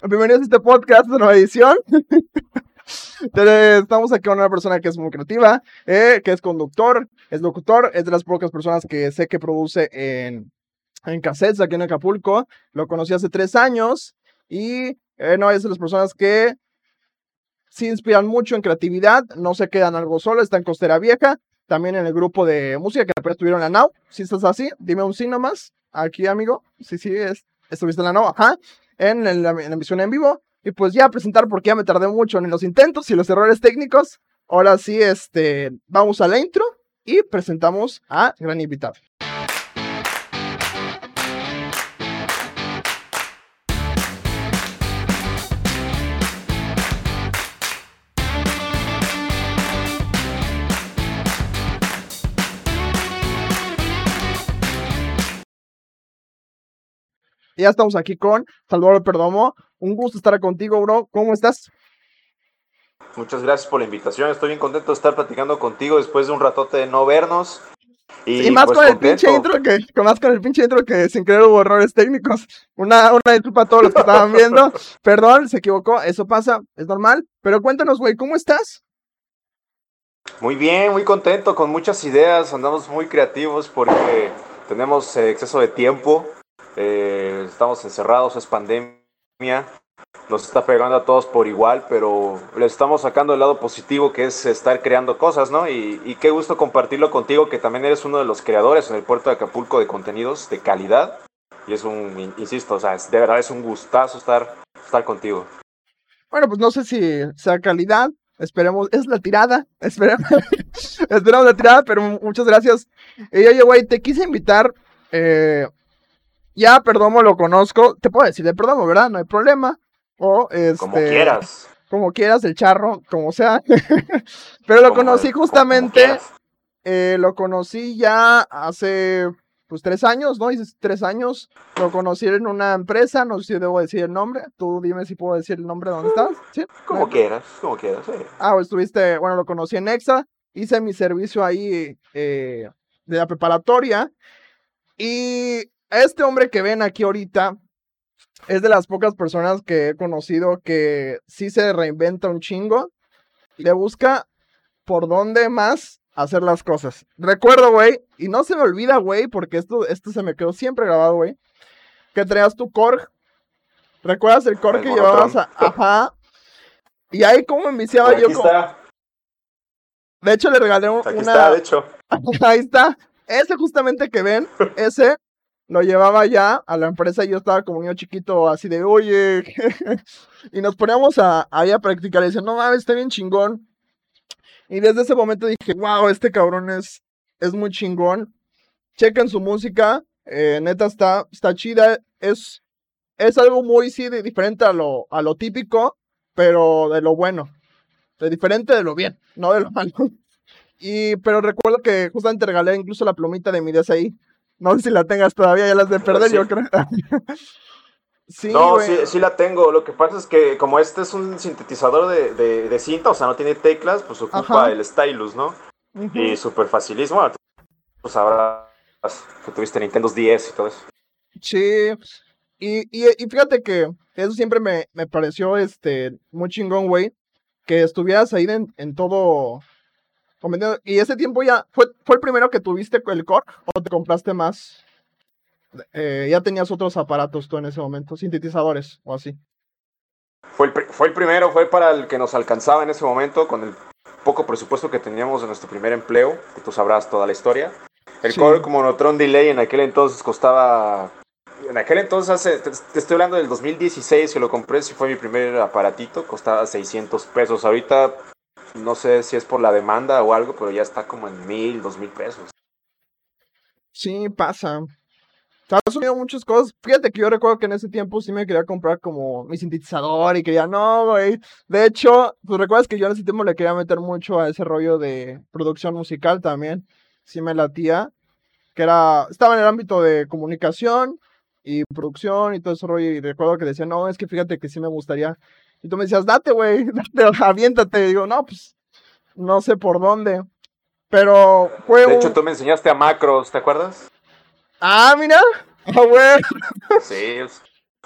Bienvenidos a este podcast de nueva edición. Estamos aquí con una persona que es muy creativa, eh, que es conductor, es locutor, es de las pocas personas que sé que produce en, en cassettes aquí en Acapulco. Lo conocí hace tres años y eh, no es de las personas que se inspiran mucho en creatividad, no se quedan algo solo, está en Costera Vieja, también en el grupo de música que apenas tuvieron la NAU. Si estás así, dime un sí nomás. Aquí, amigo. Sí, sí, es, estuviste en la NAU, ajá. En, en la emisión en vivo. Y pues ya presentar porque ya me tardé mucho en los intentos y los errores técnicos. Ahora sí, este, vamos a la intro y presentamos a gran invitado. Ya estamos aquí con Salvador Perdomo. Un gusto estar contigo, bro. ¿Cómo estás? Muchas gracias por la invitación. Estoy bien contento de estar platicando contigo después de un ratote de no vernos. Y, más pues con el pinche intro que, con más con el pinche intro que sin querer hubo errores técnicos. Una, una disculpa a todos los que estaban viendo. Perdón, se equivocó. Eso pasa, es normal. Pero cuéntanos, güey, ¿cómo estás? Muy bien, muy contento, con muchas ideas. Andamos muy creativos porque tenemos eh, exceso de tiempo eh, estamos encerrados, es pandemia, nos está pegando a todos por igual, pero le estamos sacando el lado positivo que es estar creando cosas, ¿no? Y, qué gusto compartirlo contigo, que también eres uno de los creadores en el puerto de Acapulco de contenidos de calidad. Y es un, insisto, o sea, de verdad es un gustazo estar, estar contigo. Bueno, pues no sé si sea calidad, esperemos, es la tirada, esperemos, esperamos la tirada, pero muchas gracias. Y oye, güey, te quise invitar eh, ya Perdomo lo conozco, te puedo decir de Perdomo, ¿verdad? No hay problema. O este, como quieras. Como quieras, el charro, como sea. Pero lo conocí justamente, eh, lo conocí ya hace pues tres años, ¿no? Dices tres años. Lo conocí en una empresa, no sé si debo decir el nombre. Tú dime si puedo decir el nombre de dónde estás. ¿Sí? Como quieras, como quieras. Ah, pues estuviste, bueno, lo conocí en Exa. Hice mi servicio ahí eh, de la preparatoria. Y este hombre que ven aquí ahorita es de las pocas personas que he conocido que sí se reinventa un chingo. Le busca por dónde más hacer las cosas. Recuerdo, güey, y no se me olvida, güey, porque esto, esto se me quedó siempre grabado, güey, que traías tu Korg. ¿Recuerdas el Korg que llevabas a, Ajá. Y ahí como enviciaba yo. De hecho, le regalé una. Aquí está, de hecho. ahí está. Ese justamente que ven, ese lo llevaba ya a la empresa y yo estaba como niño chiquito así de, oye, y nos poníamos a, ahí a practicar y decía, no mames, está bien chingón. Y desde ese momento dije, wow, este cabrón es, es muy chingón. Chequen su música, eh, neta está, chida, es, es algo muy, sí, diferente a lo, a lo típico, pero de lo bueno, de diferente de lo bien, no de lo malo. Y, pero recuerdo que justamente regalé incluso la plumita de mi ahí no sé si la tengas todavía, ya las de perder, yo creo. sí, no, sí, sí, la tengo. Lo que pasa es que como este es un sintetizador de, de, cinta, o sea, no tiene teclas, pues ocupa el stylus, ¿no? Y súper facilismo. Pues sabrás que tuviste Nintendo 10 y todo eso. Sí. Y, y, y fíjate que eso siempre me, me pareció este muy chingón, güey. Que estuvieras ahí en, en todo ¿Y ese tiempo ya fue, fue el primero que tuviste el core o te compraste más? Eh, ya tenías otros aparatos tú en ese momento, sintetizadores o así. Fue el, fue el primero, fue para el que nos alcanzaba en ese momento con el poco presupuesto que teníamos en nuestro primer empleo, que tú sabrás toda la historia. El core como Neutron Delay en aquel entonces costaba en aquel entonces, hace, te, estoy hablando del 2016 que lo compré, si fue mi primer aparatito, costaba 600 pesos. Ahorita no sé si es por la demanda o algo, pero ya está como en mil, dos mil pesos. Sí, pasa. Se han subido muchas cosas. Fíjate que yo recuerdo que en ese tiempo sí me quería comprar como mi sintetizador y quería, no, güey. De hecho, pues recuerdas que yo en ese tiempo le quería meter mucho a ese rollo de producción musical también. Sí me latía. Que era, estaba en el ámbito de comunicación y producción y todo ese rollo. Y recuerdo que decía, no, es que fíjate que sí me gustaría y tú me decías, date, güey, date, aviéntate. Y digo, no, pues, no sé por dónde. Pero fue. De hecho, tú me enseñaste a macros, ¿te acuerdas? Ah, mira. Ah, güey. Sí,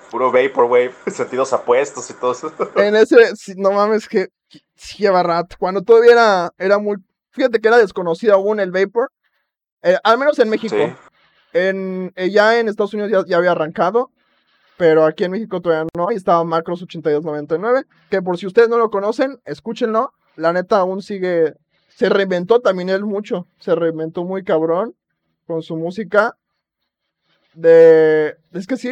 Puro Vaporwave, sentidos apuestos y todo eso. En ese, no mames, que sí lleva rato. Cuando todavía era, era muy. Fíjate que era desconocido aún el Vapor. Eh, al menos en México. En, eh, ya en Estados Unidos ya, había arrancado. Pero aquí en México todavía no. Ahí estaba Macros 8299. Que por si ustedes no lo conocen, escúchenlo. La neta aún sigue. Se reinventó también él mucho. Se reinventó muy cabrón con su música. De. Es que sí,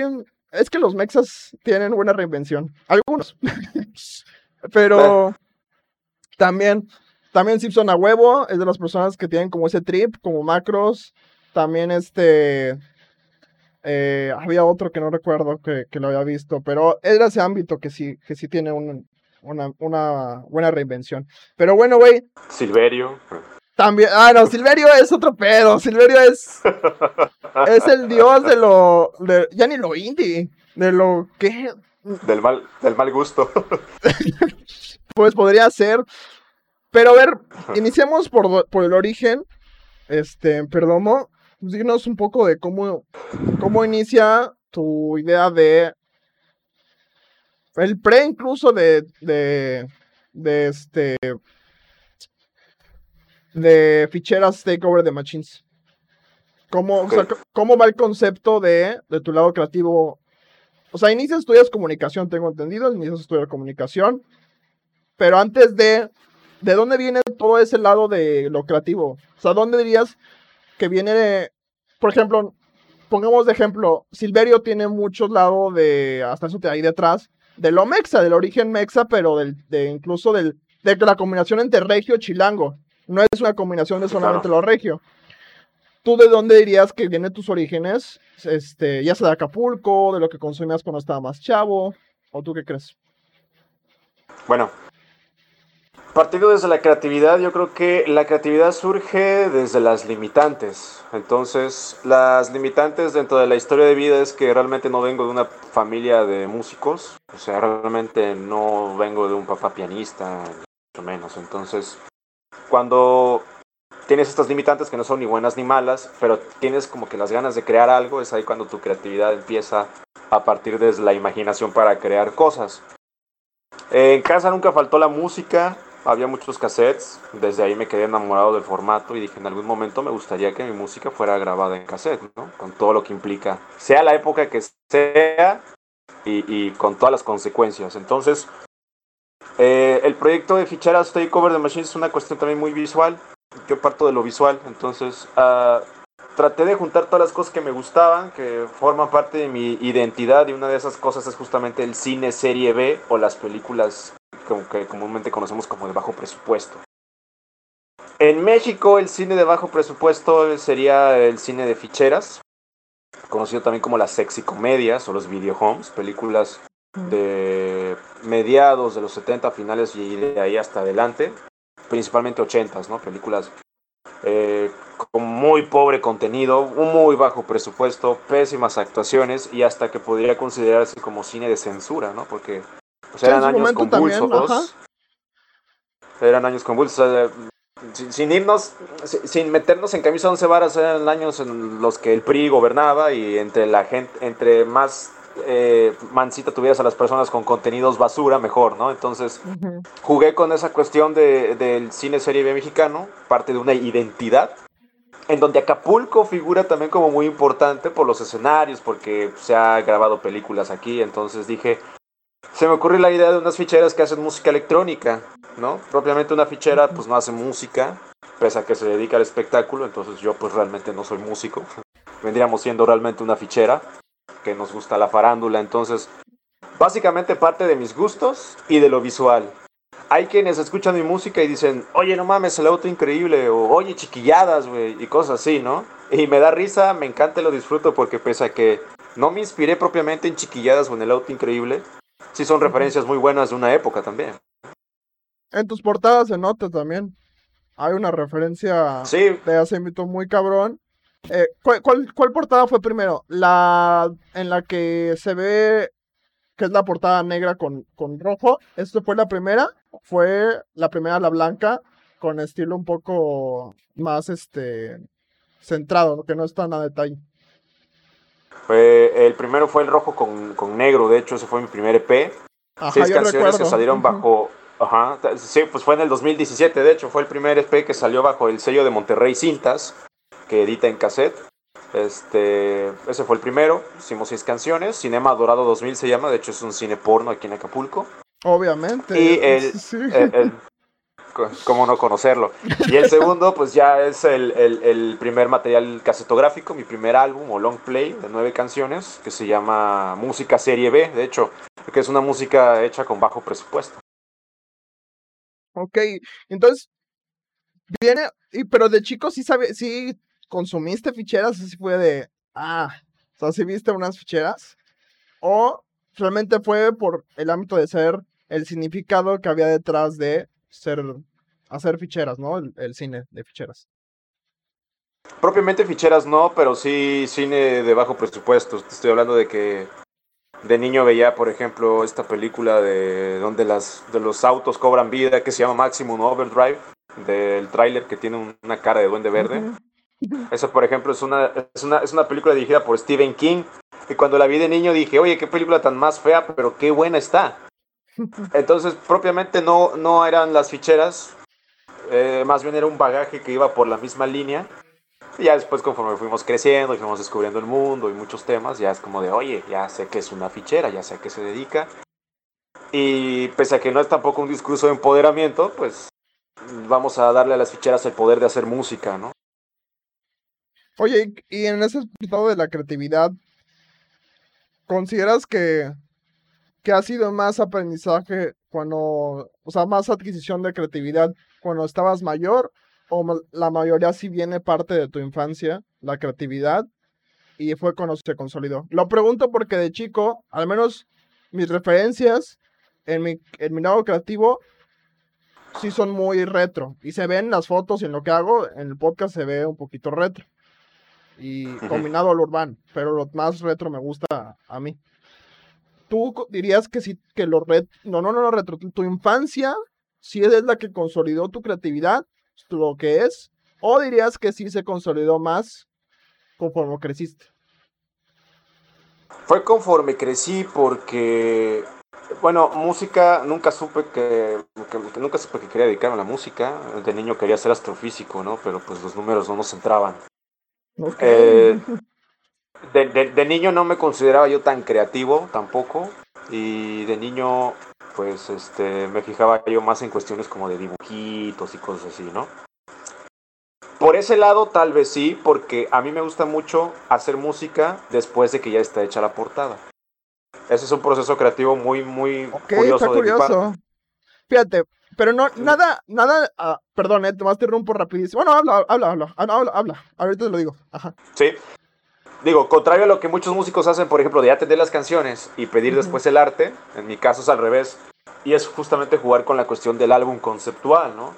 es que los mexas tienen buena reinvención. Algunos. Pero también, también Simpson a huevo es de las personas que tienen como ese trip, como macros. También este. Eh, había otro que no recuerdo que, lo había visto, pero era ese ámbito que sí, que sí tiene una, una buena reinvención. Pero bueno, güey. Silverio. También, ah, no, Silverio es otro pedo. Silverio es. es el dios de lo. ya ni lo indie. De lo que. Del mal, del mal gusto. pues podría ser. Pero a ver, iniciemos por, por el origen. Este, Perdomo. Pues, dinos un poco de cómo, cómo inicia tu idea de. El pre incluso de. de. de este de ficheras Takeover de Machines. ¿Cómo, ¿Cómo va el concepto de, de tu lado creativo? O sea, inicias estudias comunicación, tengo entendido, inicias estudiar comunicación, pero antes de, ¿de dónde viene todo ese lado de lo creativo? O sea, ¿dónde dirías que viene, por ejemplo, pongamos de ejemplo, Silverio tiene muchos lados de, hasta eso te ahí detrás, de lo mexa, del origen mexa, pero del, de incluso del, de la combinación entre regio y chilango. No es una combinación de solamente lo regio. ¿Tú de dónde dirías que vienen tus orígenes? Este, ya sea de Acapulco, de lo que consumías cuando estaba más chavo, o tú qué crees? Bueno, partiendo desde la creatividad, yo creo que la creatividad surge desde las limitantes. Entonces, las limitantes dentro de la historia de vida es que realmente no vengo de una familia de músicos, o sea, realmente no vengo de un papá pianista, mucho menos. Entonces, cuando tienes estas limitantes que no son ni buenas ni malas, pero tienes como que las ganas de crear algo, es ahí cuando tu creatividad empieza a partir de la imaginación para crear cosas. En casa nunca faltó la música, había muchos cassettes, desde ahí me quedé enamorado del formato y dije en algún momento me gustaría que mi música fuera grabada en cassette, ¿no? Con todo lo que implica, sea la época que sea y, y con todas las consecuencias. Entonces eh, el proyecto de ficheras Takeover de Machines es una cuestión también muy visual. Yo parto de lo visual, entonces uh, traté de juntar todas las cosas que me gustaban, que forman parte de mi identidad y una de esas cosas es justamente el cine serie B o las películas como que comúnmente conocemos como de bajo presupuesto. En México el cine de bajo presupuesto sería el cine de ficheras, conocido también como las sexy comedias o los video homes, películas de mediados de los 70, finales y de ahí hasta adelante, principalmente 80, ¿no? Películas eh, con muy pobre contenido, un muy bajo presupuesto, pésimas actuaciones y hasta que podría considerarse como cine de censura, ¿no? Porque pues, eran años convulsos. eran años convulsos. sin, irnos, sin meternos en camisa once varas, eran años en los que el PRI gobernaba y entre la gente, entre más eh, Mancita tuvieras a las personas con contenidos basura, mejor, ¿no? Entonces, jugué con esa cuestión de, del cine serie B mexicano, parte de una identidad, en donde Acapulco figura también como muy importante por los escenarios, porque se ha grabado películas aquí, entonces dije, se me ocurrió la idea de unas ficheras que hacen música electrónica, ¿no? Propiamente una fichera pues no hace música, pese a que se dedica al espectáculo, entonces yo pues realmente no soy músico, vendríamos siendo realmente una fichera, que nos gusta la farándula. Entonces, básicamente parte de mis gustos y de lo visual. Hay quienes escuchan mi música y dicen, oye, no mames, el auto increíble, o oye, chiquilladas, güey, y cosas así, ¿no? Y me da risa, me encanta y lo disfruto porque pese a que no me inspiré propiamente en chiquilladas o en el auto increíble, sí son referencias muy buenas de una época también. En tus portadas se nota también. Hay una referencia sí. de hace mito muy cabrón eh, ¿cuál, portada fue primero? La en la que se ve que es la portada negra con, con rojo. ¿Esto fue la primera? Fue la primera, la blanca, con estilo un poco más este centrado, que no está nada a detalle. El primero fue el rojo con, con, negro, de hecho, ese fue mi primer EP. Seis canciones que salieron bajo. Ajá, sí, pues fue en el 2017, de hecho, fue el primer EP que salió bajo el sello de Monterrey Cintas, que edita en cassette. Este, ese fue el primero, hicimos seis canciones. Cinema Dorado 2000 se llama, de hecho es un cine porno aquí en Acapulco. Obviamente. Y el, el, cómo no conocerlo. Y el segundo, pues ya es el, el, primer material casetográfico, mi primer álbum o long play de nueve canciones, que se llama Música Serie B, de hecho, que es una música hecha con bajo presupuesto. Ok, entonces, viene, pero de chico sí sabe, sí consumiste ficheras, así fue de, ah, o sea, sí viste unas ficheras, o realmente fue por el ámbito de ser el significado que había detrás de ser, hacer ficheras, ¿no? El, cine de ficheras. Propiamente ficheras no, pero sí cine de bajo presupuesto. Estoy hablando de que de niño veía, por ejemplo, esta película de donde las de los autos cobran vida que se llama Maximum Overdrive, del tráiler que tiene una cara de duende verde. Eso, por ejemplo, es una, es una, es una película dirigida por Stephen King. Y cuando la vi de niño dije, oye, qué película tan más fea, pero qué buena está. Entonces, propiamente no, no eran las ficheras, eh, más bien era un bagaje que iba por la misma línea. Y ya después, conforme fuimos creciendo y fuimos descubriendo el mundo y muchos temas, ya es como de, oye, ya sé que es una fichera, ya sé a qué se dedica. Y pese a que no es tampoco un discurso de empoderamiento, pues vamos a darle a las ficheras el poder de hacer música, ¿no? Oye, y en ese aspecto de la creatividad, ¿consideras que que ha sido más aprendizaje cuando, o sea, más adquisición de creatividad cuando estabas mayor o la mayoría sí viene parte de tu infancia, la creatividad, y fue cuando se consolidó. Lo pregunto porque de chico, al menos mis referencias en mi, en mi lado creativo sí son muy retro y se ven las fotos y en lo que hago, en el podcast se ve un poquito retro y combinado al urbano, pero lo más retro me gusta a mí tú dirías que sí, que lo red, no, no, no, no, retro, tu infancia sí es la que consolidó tu creatividad, lo que es, o dirías que sí se consolidó más conforme creciste. Fue conforme crecí porque, bueno, música, nunca supe que, nunca supe que quería dedicarme a la música. De niño quería ser astrofísico, ¿no? Pero pues los números no nos entraban. Eh, de, niño no me consideraba yo tan creativo tampoco. Y de niño, pues, este, me fijaba yo más en cuestiones como de dibujitos y cosas así, ¿no? Por ese lado, tal vez sí, porque a mí me gusta mucho hacer música después de que ya está hecha la portada. Ese es un proceso creativo muy, muy curioso. Está curioso. Fíjate, pero no, nada, nada, ah, perdón, eh, te a interrumpo rapidísimo. Bueno, habla, habla, habla, habla, habla, ahorita te lo digo. Ajá. Sí, digo, contrario a lo que muchos músicos hacen, por ejemplo, de atender las canciones y pedir después el arte, en mi caso es al revés, y es justamente jugar con la cuestión del álbum conceptual, ¿no?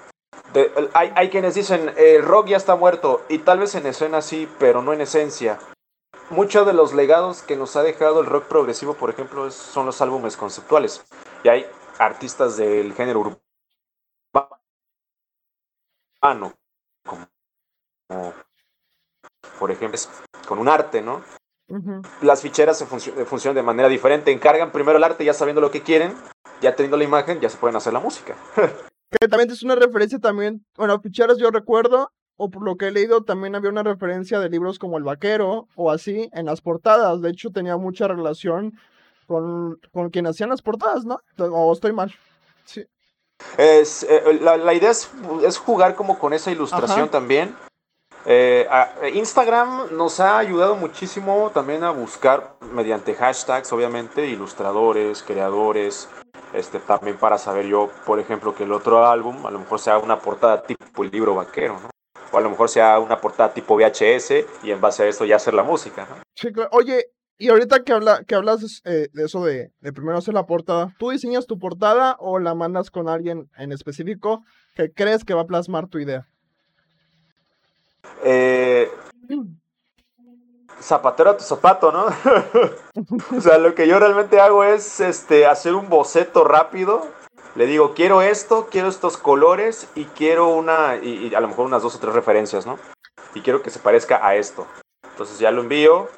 hay, hay, quienes dicen, el rock ya está muerto, y tal vez en escena sí, pero no en esencia. Muchos de los legados que nos ha dejado el rock progresivo, por ejemplo, son los álbumes conceptuales. Y hay artistas del género urbano, como por ejemplo, con un arte, ¿no? Las ficheras se funcionan de manera diferente. Encargan primero el arte ya sabiendo lo que quieren, ya teniendo la imagen, ya se pueden hacer la música. que también es una referencia también, bueno, ficheras yo recuerdo, o por lo que he leído, también había una referencia de libros como El Vaquero o así en las portadas. De hecho, tenía mucha relación con, con quien hacían las portadas, ¿no? O estoy mal. Sí. Es, eh, la, idea es, es, jugar como con esa ilustración también. Eh, Instagram nos ha ayudado muchísimo también a buscar mediante hashtags, obviamente, ilustradores, creadores, este, también para saber yo, por ejemplo, que el otro álbum a lo mejor sea una portada tipo el libro vaquero, ¿no? O a lo mejor sea una portada tipo VHS y en base a eso ya hacer la música, ¿no? Sí, Oye, y ahorita que, habla, que hablas eh, de eso de, de primero hacer la portada, ¿tú diseñas tu portada o la mandas con alguien en específico que crees que va a plasmar tu idea? Eh, zapatero a tu zapato, ¿no? o sea, lo que yo realmente hago es este, hacer un boceto rápido. Le digo, quiero esto, quiero estos colores y quiero una, y, a lo mejor unas dos o tres referencias, ¿no? Y quiero que se parezca a esto. Entonces ya lo envío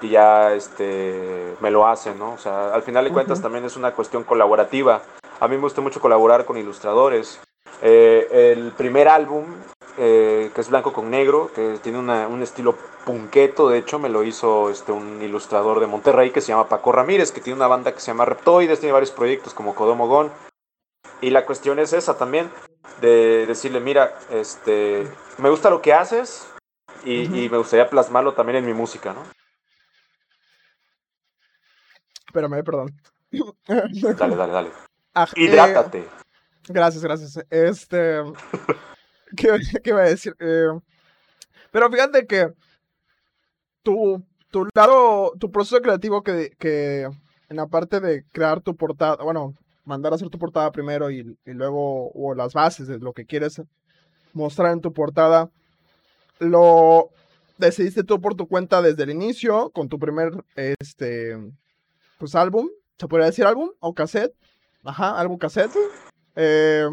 y ya este, me lo hacen, ¿no? O sea, al final de cuentas también es una cuestión colaborativa. A mí me gusta mucho colaborar con ilustradores. Eh, el primer álbum, eh, que es blanco con negro, que tiene un estilo punqueto, de hecho me lo hizo este, un ilustrador de Monterrey que se llama Paco Ramírez, que tiene una banda que se llama Reptoides, tiene varios proyectos como Codomogón. Y la cuestión es esa también, de decirle, mira, este, me gusta lo que haces y, me gustaría plasmarlo también en mi música, ¿no? Espérame, perdón. dale, dale, dale. Ah, Hidrátate. Eh, gracias, gracias. Este. ¿qué, ¿qué, iba a decir? Eh, pero fíjate que tu, tu lado, tu proceso creativo que, que en la parte de crear tu portada, bueno, mandar a hacer tu portada primero y, luego, o las bases de lo que quieres mostrar en tu portada, lo decidiste tú por tu cuenta desde el inicio, con tu primer, este, pues álbum, ¿se podría decir álbum? ¿O cassette? Ajá, álbum cassette. Eh,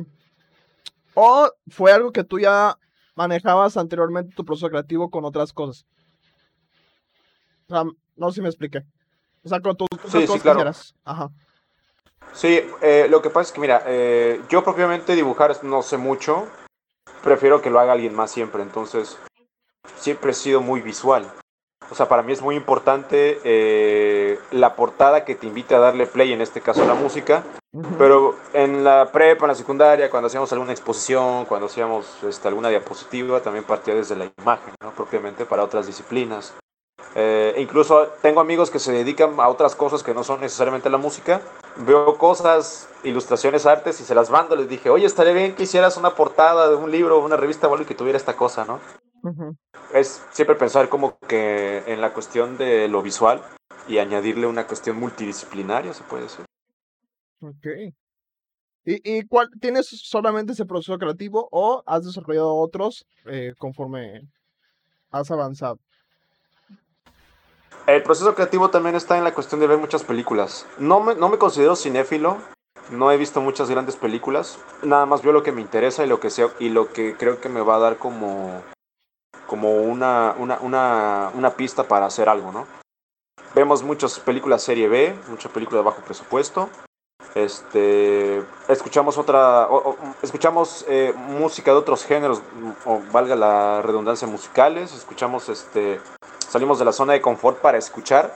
¿O fue algo que tú ya manejabas anteriormente tu proceso creativo con otras cosas? O sea, no sé si me expliqué. O sea, con tus sí, sí, claro. Ajá. Sí, eh, lo que pasa es que, mira, eh, yo propiamente dibujar no sé mucho. Prefiero que lo haga alguien más siempre. Entonces, siempre he sido muy visual. O sea, para mí es muy importante eh, la portada que te invite a darle play, en este caso la música. Pero en la prepa, en la secundaria, cuando hacíamos alguna exposición, cuando hacíamos este, alguna diapositiva, también partía desde la imagen, ¿no? propiamente para otras disciplinas. Eh, incluso tengo amigos que se dedican a otras cosas que no son necesariamente la música. Veo cosas, ilustraciones, artes y se las mando. Les dije, oye, estaría bien que hicieras una portada de un libro, una revista o algo que tuviera esta cosa, ¿no? Es siempre pensar como que en la cuestión de lo visual y añadirle una cuestión multidisciplinaria, se puede decir. Ok. ¿Y, y cuál, tienes solamente ese proceso creativo o has desarrollado otros eh, conforme has avanzado? El proceso creativo también está en la cuestión de ver muchas películas. No me, no me considero cinéfilo, no he visto muchas grandes películas, nada más veo lo que me interesa y lo que sea, y lo que creo que me va a dar como, como una, una, una, una pista para hacer algo, ¿no? Vemos muchas películas serie B, muchas películas de bajo presupuesto. Este, escuchamos otra, escuchamos eh, música de otros géneros, o valga la redundancia musicales, escuchamos este, salimos de la zona de confort para escuchar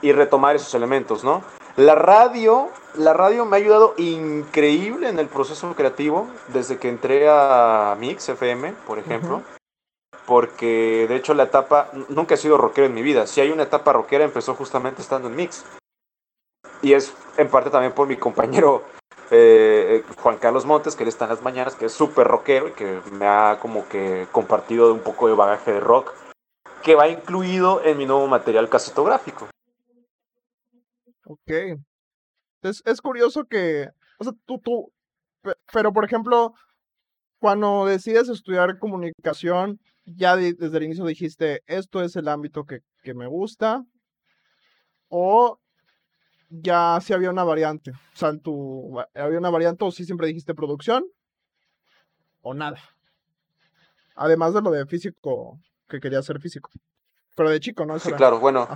y retomar esos elementos, ¿no? La radio, la radio me ha ayudado increíble en el proceso creativo desde que entré a Mix FM, por ejemplo. Porque de hecho la etapa, nunca he sido rockero en mi vida. Si hay una etapa rockera, empezó justamente estando en Mix. Y es en parte también por mi compañero eh, Juan Carlos Montes, que él está en las mañanas, que es súper rockero y que me ha como que compartido un poco de bagaje de rock que va incluido en mi nuevo material casetográfico. Ok. Es, es curioso que, o sea, tú, tú, pero por ejemplo, cuando decides estudiar comunicación, ya desde el inicio dijiste, esto es el ámbito que, que me gusta, o ya sí había una variante, o sea, tu, había una variante o sí siempre dijiste producción, o nada. Además de lo de físico, que quería ser físico. Pero de chico, ¿no? sí, claro, bueno.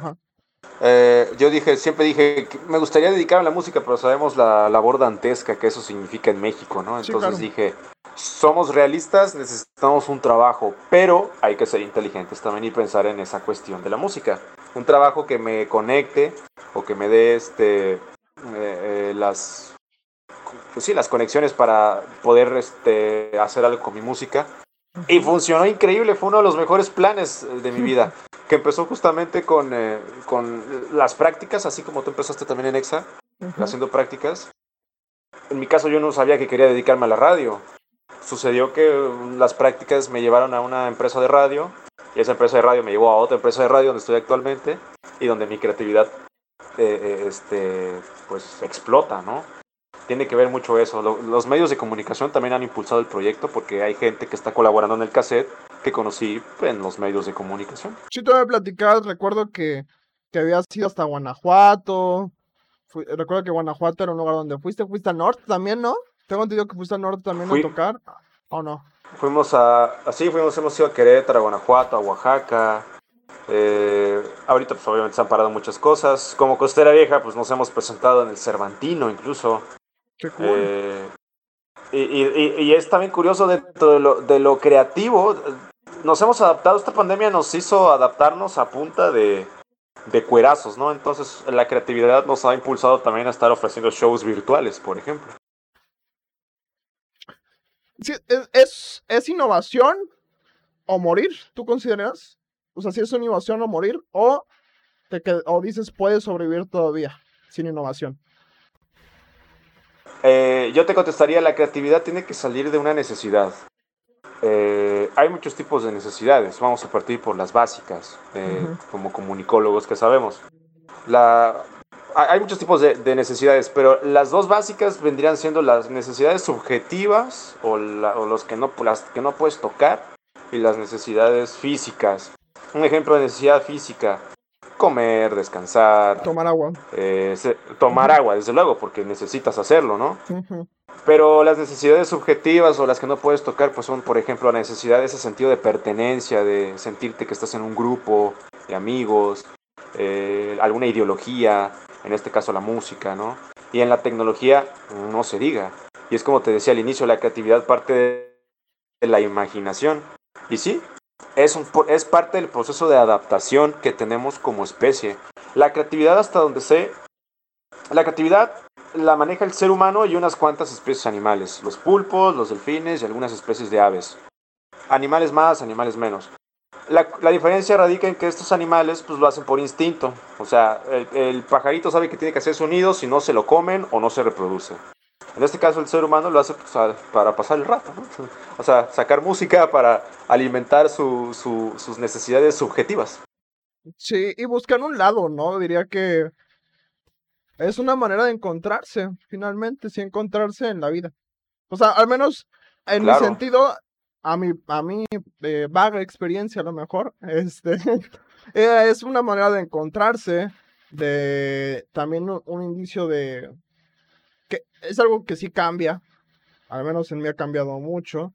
Eh, yo dije, siempre dije, que me gustaría dedicarme a la música, pero sabemos la labor dantesca que eso significa en México, ¿no? Entonces dije, somos realistas, necesitamos un trabajo, pero hay que ser inteligentes también y pensar en esa cuestión de la música. Un trabajo que me conecte o que me dé este, eh, eh, las, pues sí, las conexiones para poder este, hacer algo con mi música y funcionó increíble, fue uno de los mejores planes eh, de mi vida, que empezó justamente con, eh, con las prácticas, así como tú empezaste también en EXA, haciendo prácticas. En mi caso yo no sabía que quería dedicarme a la radio. Sucedió que mm, las prácticas me llevaron a una empresa de radio y esa empresa de radio me llevó a otra empresa de radio donde estoy actualmente y donde mi creatividad eh, este, pues explota, ¿no? Tiene que ver mucho eso. los medios de comunicación también han impulsado el proyecto porque hay gente que está colaborando en el cassette que conocí en los medios de comunicación. Sí, tú me platicabas, recuerdo que, que habías ido hasta Guanajuato. recuerdo que Guanajuato era un lugar donde fuiste. Fuiste al norte también, ¿no? Tengo entendido que fuiste al norte también a tocar. ¿O no? Fuimos a. Así fuimos, hemos ido a Querétaro, a Guanajuato, a Oaxaca. Eh, ahorita pues obviamente se han parado muchas cosas. Como Costera Vieja pues nos hemos presentado en el Cervantino incluso. Qué cool. Eh, y, y- y es también curioso dentro de lo, de lo creativo. Nos hemos adaptado, esta pandemia nos hizo adaptarnos a punta de, de cuerazos, ¿no? Entonces la creatividad nos ha impulsado también a estar ofreciendo shows virtuales, por ejemplo. Sí, es, es, es innovación o morir, ¿tú consideras? O sea, si es innovación o morir, o, te o dices puedes sobrevivir todavía sin innovación. Eh, yo te contestaría, la creatividad tiene que salir de una necesidad. Eh, hay muchos tipos de necesidades, vamos a partir por las básicas, eh, como comunicólogos que sabemos. La, hay hay muchos tipos de, de necesidades, pero las dos básicas vendrían siendo las necesidades subjetivas o, la- o los que no, las que no puedes tocar y las necesidades físicas. Un ejemplo de necesidad física, comer, descansar, Tomar agua. eh, se- tomar agua, desde luego, porque necesitas hacerlo, ¿no? Pero las necesidades subjetivas o las que no puedes tocar, pues son, por ejemplo, la necesidad de ese sentido de pertenencia, de sentirte que estás en un grupo de amigos, eh, alguna ideología, en este caso la música, ¿no? Y en la tecnología no se diga. Y es como te decía al inicio, la creatividad parte de de la imaginación. Y sí, es, parte del proceso de adaptación que tenemos como especie. La creatividad hasta donde sé, la creatividad la maneja el ser humano y unas cuantas especies animales, los pulpos, los delfines y algunas especies de aves. Animales más, animales menos. La, diferencia radica en que estos animales pues lo hacen por instinto. O sea, el, pajarito sabe que tiene que hacer su si no se lo comen o no se reproduce. En este caso el ser humano lo hace pues, para pasar el rato, ¿no? O sea, sacar música para alimentar su- su- sus necesidades subjetivas. Sí, y buscar un lado, ¿no? Diría que es una manera de encontrarse, finalmente, sí, encontrarse en la vida. O sea, al menos en Claro. mi sentido, a mi, a mi eh, vaga experiencia a lo mejor, este, eh, es una manera de encontrarse, de también un, un indicio de que es algo que sí cambia, al menos en mí ha cambiado mucho,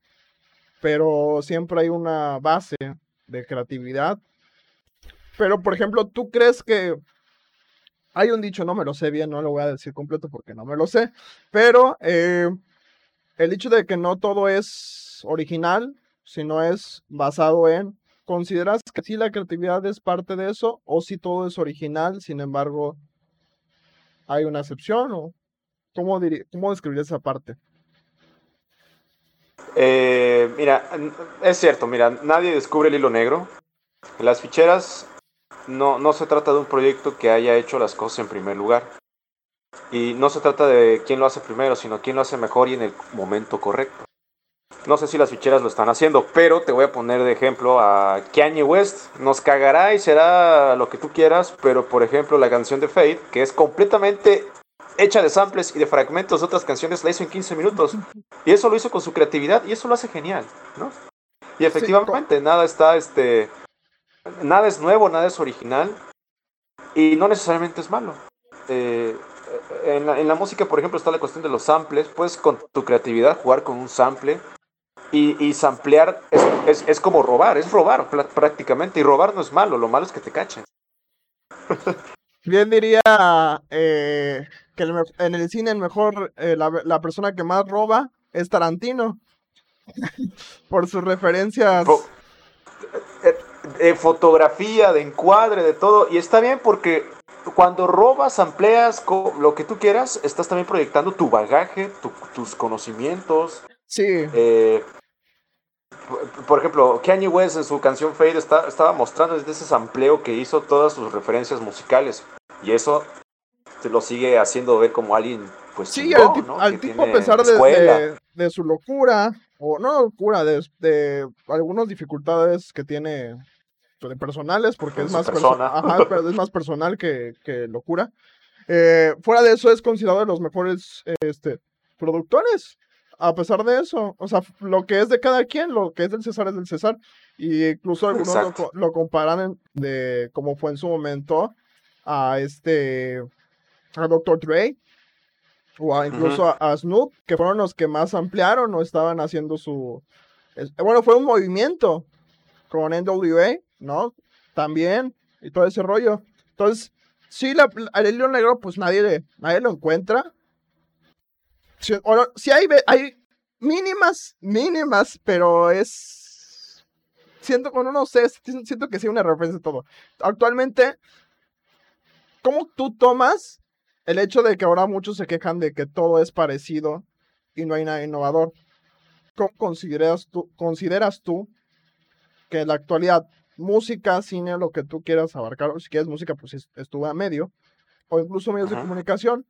pero siempre hay una base de creatividad. Pero, por ejemplo, ¿tú crees que hay un dicho, no me lo sé bien, no lo voy a decir completo porque no me lo sé, pero eh, el dicho de que no todo es original, sino es basado en, ¿consideras que sí la creatividad es parte de eso o si todo es original, sin embargo, hay una excepción o cómo, diri- cómo describirías esa parte? Eh, mira, es cierto, mira, nadie descubre el hilo negro. Las ficheras no, no se trata de un proyecto que haya hecho las cosas en primer lugar. Y no se trata de quién lo hace primero, sino quién lo hace mejor y en el momento correcto. No sé si las ficheras lo están haciendo, pero te voy a poner de ejemplo a Kanye West. Nos cagará y será lo que tú quieras, pero por ejemplo la canción de Fate, que es completamente hecha de samples y de fragmentos de otras canciones, la hizo en 15 minutos. Y eso lo hizo con su creatividad y eso lo hace genial, ¿no? Y efectivamente, nada está, este, nada es nuevo, nada es original y no necesariamente es malo. Eh, en, la, en la música, por ejemplo, está la cuestión de los samples. Puedes con tu creatividad jugar con un sample y, y samplear es, es, es como robar, es robar prácticamente. Y robar no es malo, lo malo es que te cachen. Bien diría eh, que el en el cine el mejor, eh, la, la persona que más roba es Tarantino. Por sus referencias. Eh, eh, fotografía, de encuadre, de todo. Y está bien porque cuando robas, amplias lo que tú quieras, estás también proyectando tu bagaje, tu- tus conocimientos. Sí, por- por ejemplo, Kanye West en su canción Fade está, estaba mostrando desde ese sampleo que hizo todas sus referencias musicales. Y eso te lo sigue haciendo ver como alguien, pues, sí, chingón, al, tip- ¿no? al tipo a pesar de, escuela. de- de su locura, o no locura, de, de algunas dificultades que tiene pues, personales, porque es más, perso- persona. ajá, pero es más personal que, que locura. Eh, fuera de eso es considerado de los mejores este, productores. A pesar de eso, o sea, lo que es de cada quien, lo que es del César es del César. Y incluso algunos lo, comparan en- de como fue en su momento a este a Dr. Dre o a- incluso a, a Snoop, que fueron los que más ampliaron o estaban haciendo su bueno, fue un movimiento con NWA, ¿no? también, y todo ese rollo. Entonces, sí, la, el hilo negro, pues nadie, nadie lo encuentra. Si, si hay, hay mínimas, mínimas, pero es. Siento, bueno, no sé, siento que sí una referencia de todo. Actualmente, ¿cómo tú tomas el hecho de que ahora muchos se quejan de que todo es parecido y no hay nada innovador? ¿Cómo consideras tú, consideras tú que en la actualidad música, cine, lo que tú quieras abarcar, o si quieres música, pues estuvo a medio, o incluso medios de comunicación,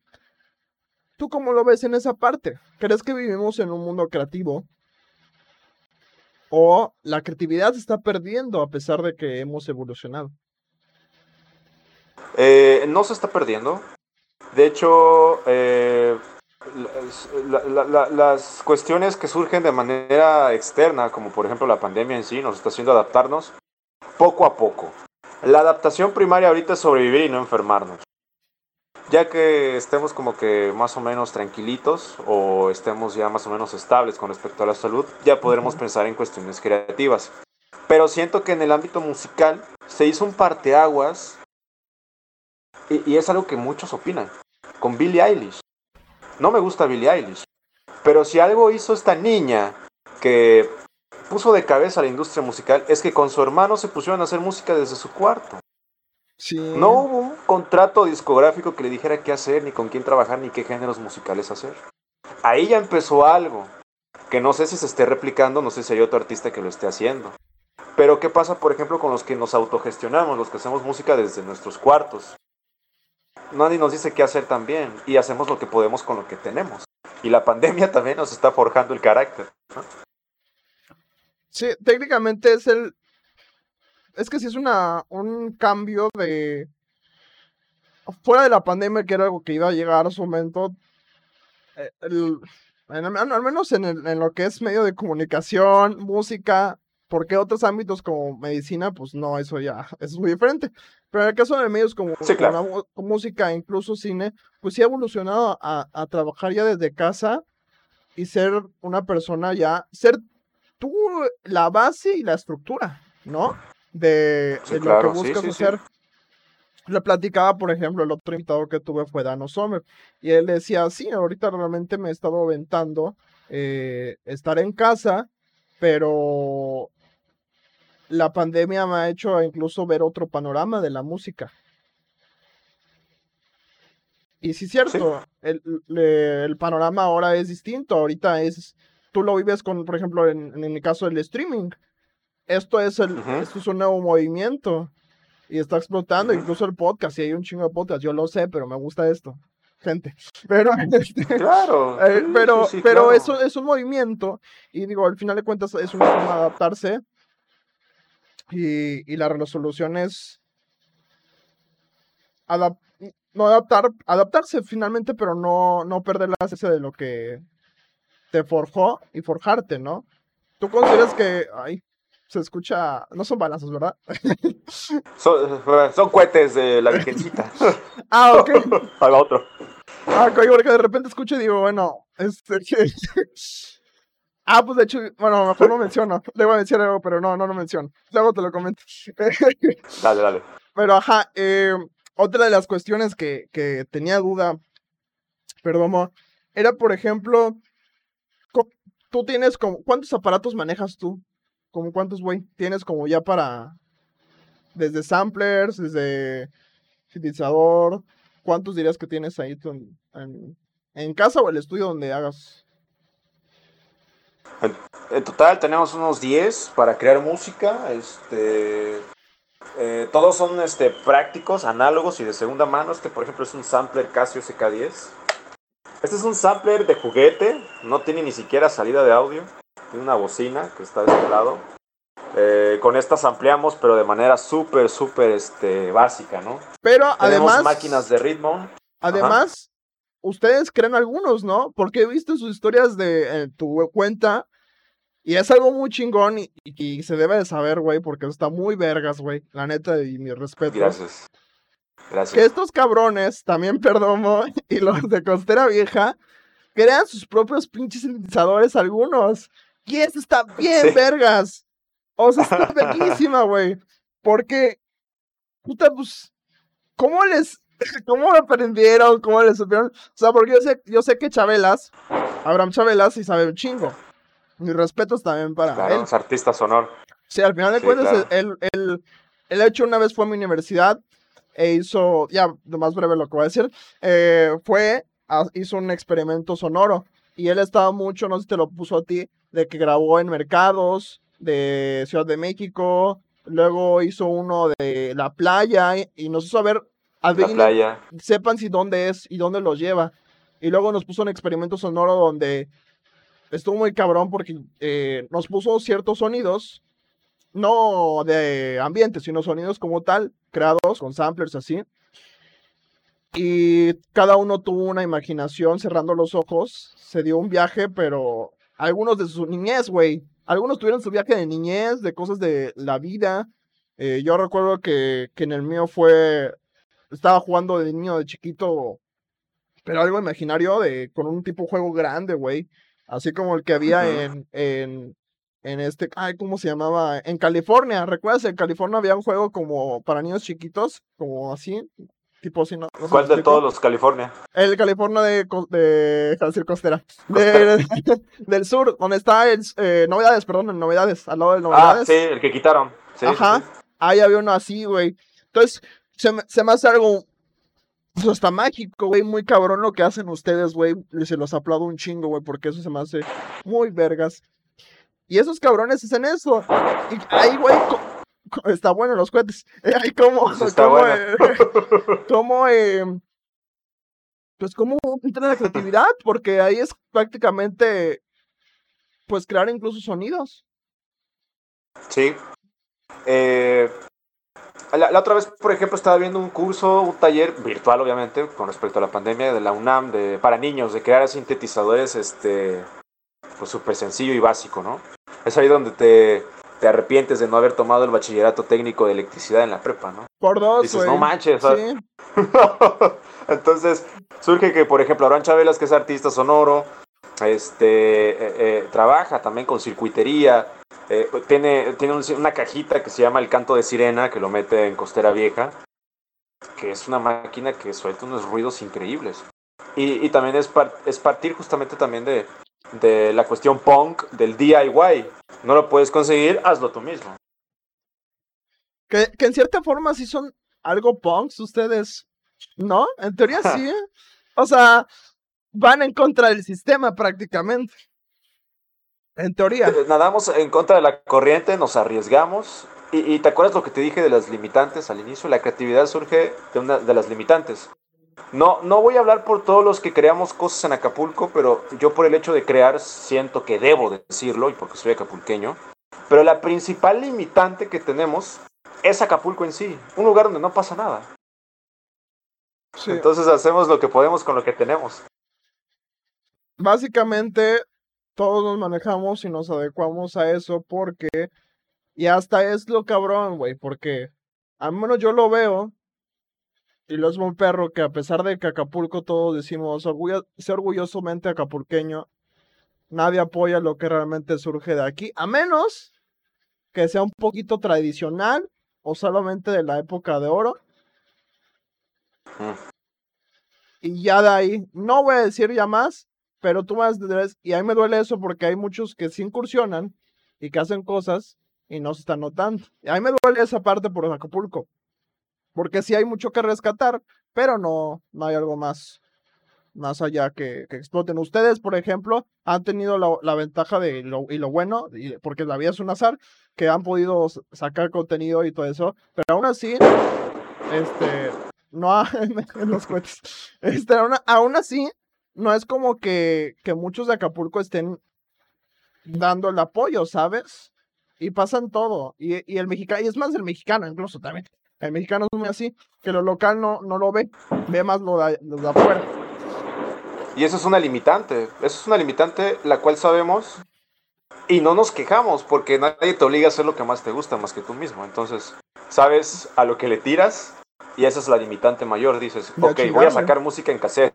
¿Tú cómo lo ves en esa parte? ¿Crees que vivimos en un mundo creativo? ¿O la creatividad se está perdiendo a pesar de que hemos evolucionado? Eh, no se está perdiendo. De hecho, eh, las cuestiones que surgen de manera externa, como por ejemplo la pandemia en sí, nos está haciendo adaptarnos poco a poco. La adaptación primaria ahorita es sobrevivir y no enfermarnos ya que estemos como que más o menos tranquilitos o estemos ya más o menos estables con respecto a la salud, ya podremos pensar en cuestiones creativas. Pero siento que en el ámbito musical se hizo un parteaguas y, y es algo que muchos opinan, con Billie Eilish. No me gusta Billie Eilish, pero si algo hizo esta niña que puso de cabeza a la industria musical es que con su hermano se pusieron a hacer música desde su cuarto. No hubo un contrato discográfico que le dijera qué hacer, ni con quién trabajar, ni qué géneros musicales hacer. Ahí ya empezó algo, que no sé si se esté replicando, no sé si hay otro artista que lo esté haciendo. Pero ¿qué pasa, por ejemplo, con los que nos autogestionamos, los que hacemos música desde nuestros cuartos? Nadie nos dice qué hacer también, y hacemos lo que podemos con lo que tenemos. Y la pandemia también nos está forjando el carácter. Sí, técnicamente es el, es que si es una, un cambio de... Fuera de la pandemia, que era algo que iba a llegar a su momento, eh, al menos en, en, lo que es medio de comunicación, música, porque otros ámbitos como medicina, pues no, eso ya es muy diferente. Pero en el caso de medios como, música, incluso cine, pues sí ha evolucionado a, a, trabajar ya desde casa y ser una persona ya, ser tú la base y la estructura, ¿no? de, lo que buscas hacer. Le platicaba, por ejemplo, el otro invitado que tuve fue Dano Sommer. Y él decía, sí, ahorita realmente me he estado aventando eh, estar en casa, pero la pandemia me ha hecho incluso ver otro panorama de la música. Y sí, es cierto, El, el, panorama ahora es distinto. Ahorita es, tú lo vives con, por ejemplo, en, en el caso del streaming esto es, el, esto es un nuevo movimiento y está explotando, incluso el podcast, y hay un chingo de podcast, yo lo sé, pero me gusta esto, gente. Pero, este, claro, eh, pero, pero eso es un movimiento y digo, al final de cuentas es una forma de adaptarse y, y la resolución es no adaptar, adaptarse finalmente, pero no, no perder la esencia de lo que te forjó y forjarte, ¿no? ¿Tú consideras que, ay, se escucha. No son balazos, ¿verdad? son, cohetes de la Virgencita. ah, ok. Haga otro. Ah, ok, porque de repente escucho y digo, bueno, este. Ah, pues de hecho, bueno, mejor no menciono. Le voy a mencionar algo, pero no, no lo menciono. Luego te lo comento. dale, dale. Pero ajá, eh, otra de las cuestiones que, que tenía duda, perdón, era por ejemplo, tú tienes como, ¿cuántos aparatos manejas tú? ¿Cómo cuántos, güey, tienes como ya para. Desde samplers, desde sintetizador? ¿Cuántos dirías que tienes ahí en, casa o el estudio donde hagas? En, total tenemos unos 10 para crear música. Este. Eh, todos son este, prácticos, análogos y de segunda mano. Este, por ejemplo, es un sampler Casio SK10. Este es un sampler de juguete, no tiene ni siquiera salida de audio tiene una bocina que está de este lado. Eh, con estas ampliamos, pero de manera súper, súper este, básica, ¿no? Pero Tenemos además. máquinas de ritmo. Además, ustedes creen algunos, ¿no? Porque he visto sus historias de tu cuenta. Y es algo muy chingón y, se debe de saber, güey, porque está muy vergas, güey. La neta, y mi respeto. Gracias. Gracias. Que estos cabrones, también perdomo, y los de Costera Vieja, crean sus propios pinches sintetizadores algunos. Y eso está bien, vergas. O sea, está bellísima, güey. Porque puta, pues, ¿cómo les, cómo aprendieron? ¿Cómo les supieron? O sea, porque yo sé, yo sé que Chabelas, Abraham Chabelas, sí sabe un chingo. Mis respetos también para Claro, él. es artista sonoro. Sí, al final de Sí, cuentas, claro. él, él, hecho, una vez fue a mi universidad e hizo, ya, lo más breve lo que voy a decir, eh, fue, a- hizo un experimento sonoro y él estaba mucho, no sé si te lo puso a ti, de que grabó en mercados de Ciudad de México, luego hizo uno de la playa y, y nos hizo ver, La adivinen, playa. sepan si dónde es y dónde los lleva. Y luego nos puso un experimento sonoro donde estuvo muy cabrón porque eh, nos puso ciertos sonidos, no de ambiente, sino sonidos como tal, creados con samplers así. Y cada uno tuvo una imaginación cerrando los ojos, se dio un viaje, pero algunos de su niñez, güey. Algunos tuvieron su viaje de niñez, de cosas de la vida. Eh, yo recuerdo que, que en el mío fue, estaba jugando de niño, de chiquito, pero algo imaginario, de, con un tipo de juego grande, güey. Así como el que había en, en, en este, ay, ¿cómo se llamaba? En California, ¿recuerdas? En California había un juego como para niños chiquitos, como así, tipo así, ¿no? ¿Cuál de todos los California? El California de, de, decir costera, de- del sur, donde está el, eh, novedades, perdón, en novedades, al lado del Ah, novedades. sí, el que quitaron. Sí, Ajá. sí. Ahí había uno así, güey. Entonces, se me, se me hace algo pues, hasta mágico, güey. Muy cabrón lo que hacen ustedes, güey. Se los aplaudo un chingo, güey, porque eso se me hace muy vergas. Y esos cabrones hacen eso. Y ahí, güey, está bueno los cohetes. Está como, bueno. eh, como, eh, pues, cómo entra la creatividad, porque ahí es prácticamente, pues, crear incluso sonidos. Sí. Eh, la, la otra vez, por ejemplo, estaba viendo un curso, un taller virtual, obviamente, con respecto a la pandemia de la UNAM, de, para niños, de crear sintetizadores, este, pues súper sencillo y básico, ¿no? Es ahí donde te, te arrepientes de no haber tomado el bachillerato técnico de electricidad en la prepa, ¿no? Por dos, Dices, no manches, sea, Sí. Entonces, surge que, por ejemplo, Abraham Chabelas, que es artista sonoro, este, eh, eh, trabaja también con circuitería, eh, tiene, tiene un- una cajita que se llama El Canto de Sirena, que lo mete en Costera Vieja, que es una máquina que suelta unos ruidos increíbles. Y, y también es, par- es partir justamente también de, de la cuestión punk, del DIY. No lo puedes conseguir, hazlo tú mismo. Que, que en cierta forma sí son algo punks ustedes, ¿no? En teoría sí. ¿eh? O sea, van en contra del sistema prácticamente. En teoría. Nadamos en contra de la corriente, nos arriesgamos. Y, y te acuerdas lo que te dije de las limitantes al inicio, la creatividad surge de una de las limitantes. No, no voy a hablar por todos los que creamos cosas en Acapulco, pero yo por el hecho de crear siento que debo decirlo y porque soy acapulqueño. Pero la principal limitante que tenemos es Acapulco en sí, un lugar donde no pasa nada. Sí. Entonces hacemos lo que podemos con lo que tenemos. Básicamente, todos nos manejamos y nos adecuamos a eso porque. Y hasta es lo cabrón, güey, porque al menos yo lo veo. Y lo es un perro que a pesar de que Acapulco todos decimos orgullo, ser orgullosamente acapulqueño, nadie apoya lo que realmente surge de aquí, a menos que sea un poquito tradicional o solamente de la época de oro. Y ya de ahí, no voy a decir ya más, pero tú vas y a mí me duele eso porque hay muchos que sí incursionan y que hacen cosas y no se están notando. Y a me duele esa parte por Acapulco. Porque sí hay mucho que rescatar, pero no, no hay algo más, más allá que, exploten. Ustedes, por ejemplo, han tenido la, ventaja de lo, y lo bueno, porque la vida es un azar, que han podido sacar contenido y todo eso, pero aún así, este, no en los cohetes, este, aún así, no es como que, que muchos de Acapulco estén dando el apoyo, ¿sabes? Y pasan todo. Y, y el mexicano, y es más el mexicano incluso también. El mexicano es muy así, que lo local no, no lo ve, ve más lo de, lo de afuera. Y eso es una limitante. Eso es una limitante la cual sabemos y no nos quejamos porque nadie te obliga a hacer lo que más te gusta más que tú mismo. Entonces, sabes a lo que le tiras y esa es la limitante mayor. Dices, ok, voy a sacar música en cassette.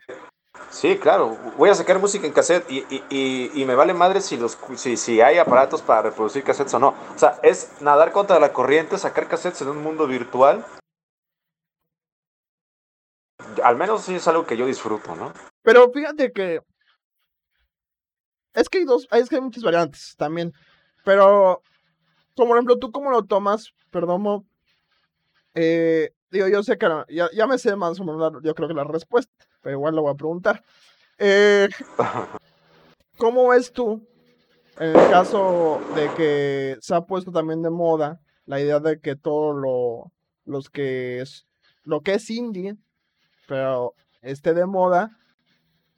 Sí, claro, voy a sacar música en cassette y, y- y- me vale madre si, los, si, si hay aparatos para reproducir cassettes o no. O sea, es nadar contra la corriente, sacar cassettes en un mundo virtual al menos sí es algo que yo disfruto, ¿no? Pero fíjate que es que hay dos, es que hay muchas variantes también. Pero, como por ejemplo, ¿tú cómo lo tomas? Perdón, eh, digo, yo sé que ya, ya, me sé más o menos, yo creo que la respuesta, pero igual lo voy a preguntar. Eh, ¿Cómo ves tú, en el caso de que se ha puesto también de moda la idea de que todo lo, los que es, lo que es indie, pero esté de moda,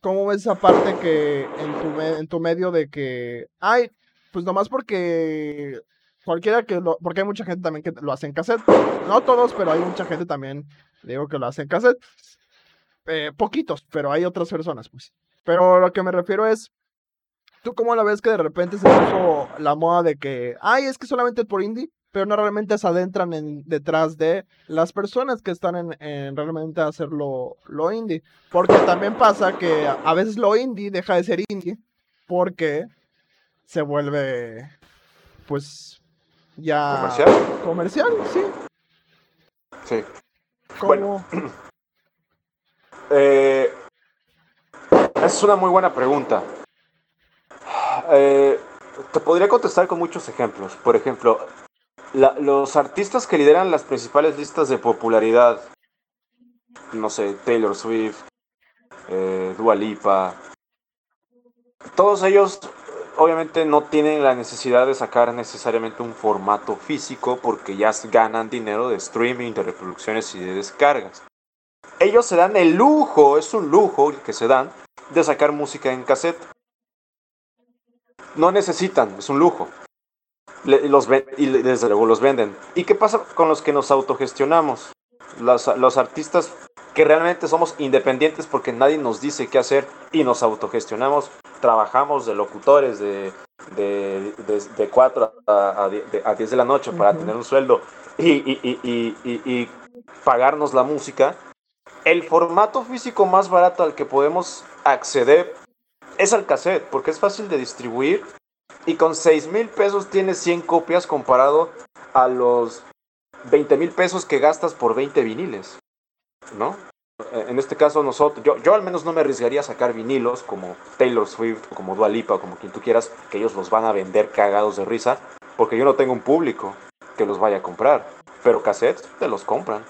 ¿cómo ves esa parte que en tu, en tu medio de que, ay, pues nomás porque cualquiera que lo, porque hay mucha gente también que lo hace en cassette, no todos, pero hay mucha gente también, digo, que lo hace en cassette, eh, poquitos, pero hay otras personas, pues. Pero lo que me refiero es, ¿tú cómo la ves que de repente se puso la moda de que, ay, es que solamente por indie? pero no realmente se adentran en, detrás de las personas que están en, realmente hacer lo, indie. Porque también pasa que a veces lo indie deja de ser indie porque se vuelve, pues, ya... Comercial. Comercial, sí. Sí. ¿Cómo? eh, es una muy buena pregunta. Eh, te podría contestar con muchos ejemplos. Por ejemplo, los artistas que lideran las principales listas de popularidad, no sé, Taylor Swift, eh, Dua Lipa, todos ellos obviamente no tienen la necesidad de sacar necesariamente un formato físico porque ya ganan dinero de streaming, de reproducciones y de descargas. Ellos se dan el lujo, es un lujo que se dan, de sacar música en cassette. No necesitan, es un lujo los y desde luego los venden. ¿Y qué pasa con los que nos autogestionamos? Los, los artistas que realmente somos independientes porque nadie nos dice qué hacer y nos autogestionamos, trabajamos de locutores de, de, de, 4 a, a, 10 de la noche para tener un sueldo y, y, y, y, pagarnos la música, el formato físico más barato al que podemos acceder es al cassette, porque es fácil de distribuir y con 6 mil pesos tienes 100 copias comparado a los 20 mil pesos que gastas por 20 viniles, ¿no? En este caso nosotros, yo, yo al menos no me arriesgaría a sacar vinilos como Taylor Swift o como Dua Lipa o como quien tú quieras, que ellos los van a vender cagados de risa, porque yo no tengo un público que los vaya a comprar, pero cassettes te los compran.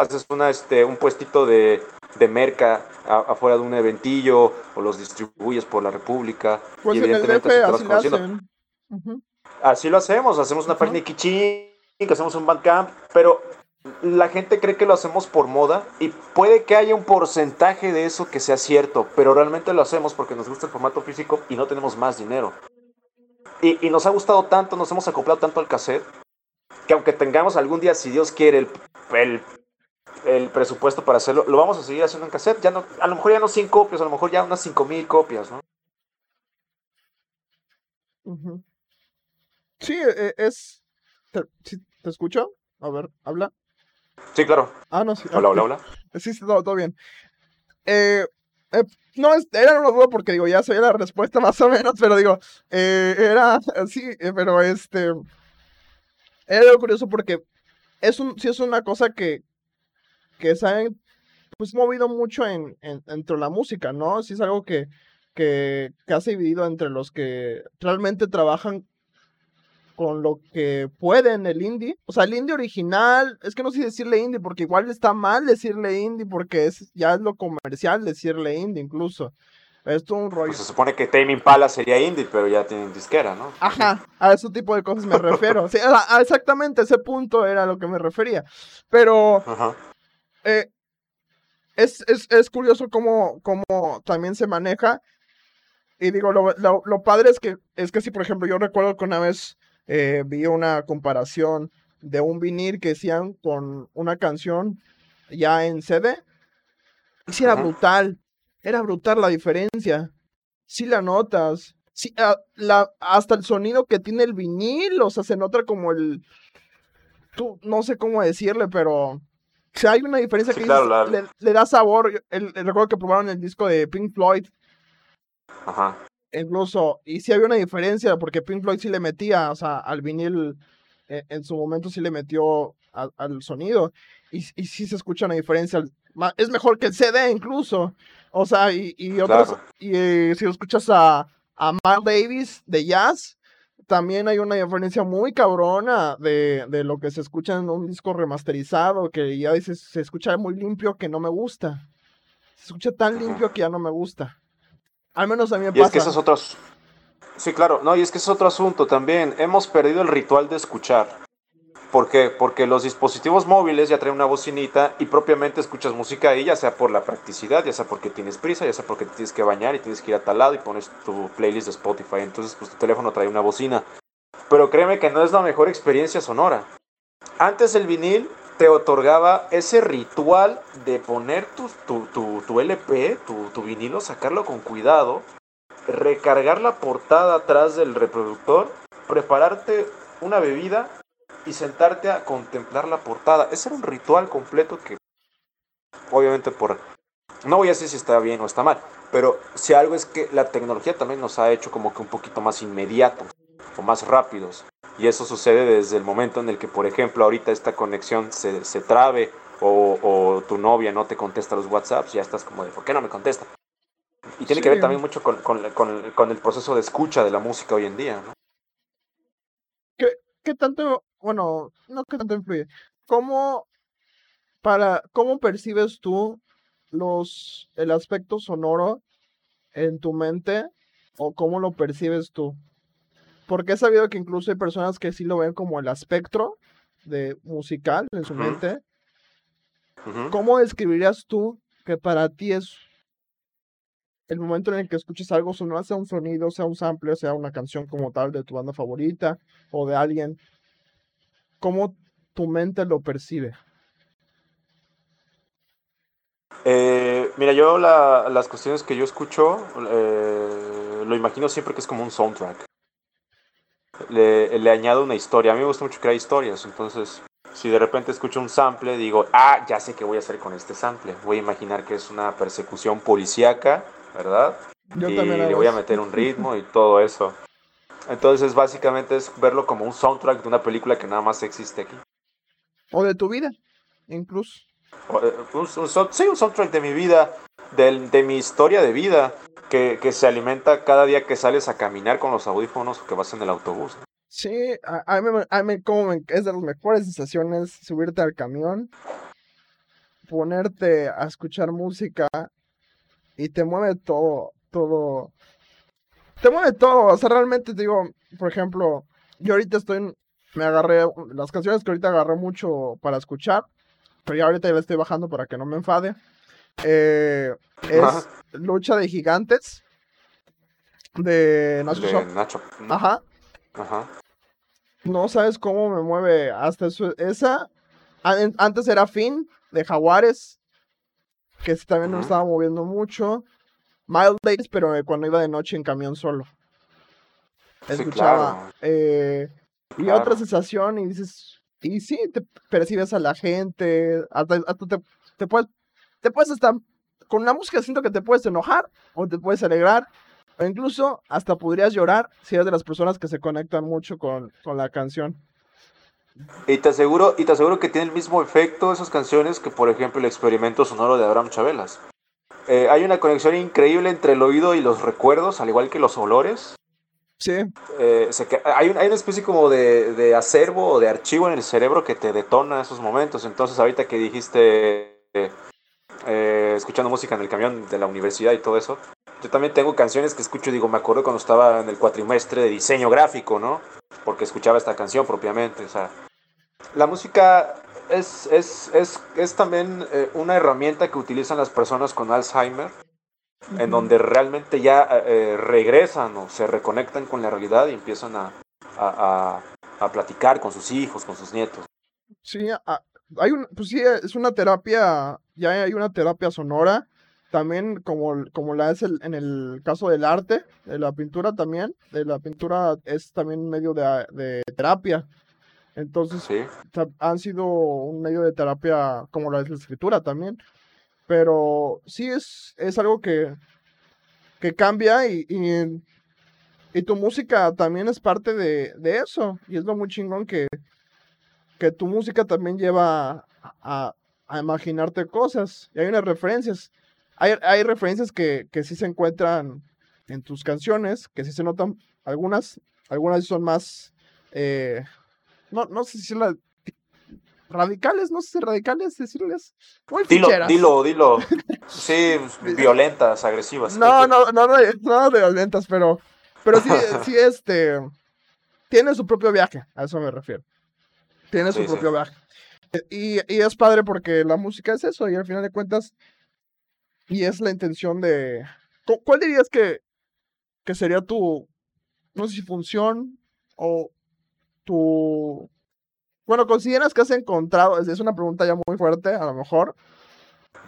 Haces una, este, un puestito de, de merca afuera de un eventillo o los distribuyes por la República. Pues y evidentemente así, lo hacen. así lo hacemos, hacemos una página de Kiching, hacemos un Bandcamp, pero la gente cree que lo hacemos por moda y puede que haya un porcentaje de eso que sea cierto, pero realmente lo hacemos porque nos gusta el formato físico y no tenemos más dinero. Y, y nos ha gustado tanto, nos hemos acoplado tanto al cassette, que aunque tengamos algún día, si Dios quiere, el, el el presupuesto para hacerlo, lo vamos a seguir haciendo en cassette. Ya no, a lo mejor ya no 100 copias, a lo mejor ya unas 5000 copias, ¿no? Sí, e, es. ¿Te, ¿Te escucho? A ver, habla. Sí, claro. Ah, no, sí. Hola, hola, hola. Sí, sí, todo, todo bien. Eh, eh, no, era una duda porque digo, ya sabía la respuesta más o menos, pero digo, eh, era, sí, eh, pero este, era algo curioso porque es un, sí es una cosa que, que se han pues movido mucho en, entre la música, ¿no? Sí es algo que, que, que ha dividido entre los que realmente trabajan con lo que pueden el indie. O sea, el indie original, es que no sé decirle indie, porque igual está mal decirle indie, porque es, ya es lo comercial decirle indie incluso. Esto es un rollo. Pues se supone que Tame Impala sería indie, pero ya tienen disquera, ¿no? Ajá, a ese tipo de cosas me refiero. sí, exactamente, ese punto era a lo que me refería. Pero Ajá. Eh, es, es, curioso cómo, cómo, también se maneja. Y digo, lo, lo, padre es que, es que si, por ejemplo, yo recuerdo que una vez eh, vi una comparación de un vinil que decían con una canción ya en CD. Y sí era brutal. Era brutal la diferencia. Si la notas. Sí, ah, la, hasta el sonido que tiene el vinil, o sea, se nota como el... Tú, no sé cómo decirle, pero si hay una diferencia que le, da sabor. El, recuerdo que probaron el disco de Pink Floyd. Ajá. Incluso, y sí había una diferencia, porque Pink Floyd sí le metía, o sea, al vinil, e, en su momento sí le metió al sonido. Y, y sí se escucha una diferencia es mejor que el CD incluso. O sea, y, y otros, y eh, si escuchas a, a Miles Davis de jazz, también hay una diferencia muy cabrona de, de, lo que se escucha en un disco remasterizado, que ya dices, se escucha muy limpio que no me gusta. Se escucha tan limpio que ya no me gusta. Al menos a mí me pasa. Y es que eso es otro... Sí, claro, no, y es que es otro asunto también. Hemos perdido el ritual de escuchar. ¿Por qué? Porque los dispositivos móviles ya traen una bocinita y propiamente escuchas música ahí, ya sea por la practicidad, ya sea porque tienes prisa, ya sea porque te tienes que bañar y tienes que ir a tal lado y pones tu playlist de Spotify. Entonces, pues tu teléfono trae una bocina. Pero créeme que no es la mejor experiencia sonora. Antes el vinil te otorgaba ese ritual de poner tu, tu, tu, LP, tu, tu vinilo, sacarlo con cuidado, recargar la portada atrás del reproductor, prepararte una bebida y sentarte a contemplar la portada. Ese era un ritual completo que, obviamente, por. No voy a decir si está bien o está mal, pero si algo es que la tecnología también nos ha hecho como que un poquito más inmediatos o más rápidos. Y eso sucede desde el momento en el que, por ejemplo, ahorita esta conexión se, se trabe o, o, tu novia no te contesta los WhatsApps, ya estás como de, ¿por qué no me contesta? Y tiene que ver también mucho con, con, con, con, el proceso de escucha de la música hoy en día, ¿no? ¿Qué, qué tanto bueno, no que tanto influye. ¿Cómo, para, cómo percibes tú los, el aspecto sonoro en tu mente o cómo lo percibes tú? Porque he sabido que incluso hay personas que sí lo ven como el aspecto de musical en su mente. ¿Cómo describirías tú que para ti es el momento en el que escuches algo sonar, sea un sonido, sea un sample, sea una canción como tal de tu banda favorita o de alguien cómo tu mente lo percibe? Eh, mira, yo las cuestiones que yo escucho eh, lo imagino siempre que es como un soundtrack. Le, le, añado una historia. A mí me gusta mucho crear historias, entonces si de repente escucho un sample, digo, ah, ya sé qué voy a hacer con este sample. Voy a imaginar que es una persecución policíaca, ¿verdad? y le voy a meter un ritmo y todo eso. Entonces, básicamente es verlo como un soundtrack de una película que nada más existe aquí. O de tu vida, incluso. Eh, sí, un soundtrack de mi vida, de, de mi historia de vida, que, que, se alimenta cada día que sales a caminar con los audífonos o que vas en el autobús. Sí, a, mí, a mí como es de las mejores sensaciones subirte al camión, ponerte a escuchar música y te mueve todo, todo, te mueve todo. O sea, realmente te digo, por ejemplo, yo ahorita estoy, me agarré, las canciones que ahorita agarré mucho para escuchar, pero ya ahorita ya la estoy bajando para que no me enfade. Eh, es Lucha de Gigantes de Nacho. De Nacho. Ajá. Ajá. No sabes cómo me mueve hasta eso, esa. Antes era Finn de Jaguares, que también me estaba moviendo mucho. Mild Days, pero cuando iba de noche en camión solo. Escuchaba. Eh, y otra sensación, y dices, y sí, te percibes a la gente, hasta, te, puedes, te puedes estar, con la música siento que te puedes enojar o te puedes alegrar, o incluso hasta podrías llorar si eres de las personas que se conectan mucho con, con la canción. Y te aseguro, y te aseguro que tiene el mismo efecto esas canciones que por ejemplo el experimento sonoro de Abraham Chabelas. Eh, hay una conexión increíble entre el oído y los recuerdos, al igual que los olores. Sí. Eh, hay, una especie como de, acervo o de archivo en el cerebro que te detona esos momentos. Entonces, ahorita que dijiste eh, escuchando música en el camión de la universidad y todo eso, yo también tengo canciones que escucho digo, me acuerdo cuando estaba en el cuatrimestre de diseño gráfico, ¿no? Porque escuchaba esta canción propiamente. O sea, la música es, es, es, es también eh, una herramienta que utilizan las personas con Alzheimer, en donde realmente ya eh, regresan o se reconectan con la realidad y empiezan a, a, a, platicar con sus hijos, con sus nietos. Sí, hay un, pues sí, es una terapia, ya hay una terapia sonora, también como, como la es el, en el caso del arte, de la pintura también, de la pintura es también medio de, de terapia entonces, han sido un medio de terapia como la, la escritura también. Pero sí es, es algo que, que cambia y, y, tu música también es parte de, de, eso. Y es lo muy chingón que, que tu música también lleva a, a imaginarte cosas. Y hay unas referencias. Hay, hay referencias que, que sí se encuentran en tus canciones, que sí se notan. Algunas, algunas son más. eh, no, no sé si las radicales, no sé si radicales decirles. Muy Dilo, ficheras. dilo, dilo. Sí, violentas, agresivas. No, no, no, no, no de violentas, pero, pero sí, sí, este, tiene su propio viaje, a eso me refiero. Tiene su Sí, sí. propio viaje. Y, y es padre porque la música es eso, y al final de cuentas, y es la intención de... cu- ¿Cuál dirías que, que sería tu, no sé si función o tu... Bueno, ¿consideras que has encontrado? Es, una pregunta ya muy fuerte, a lo mejor.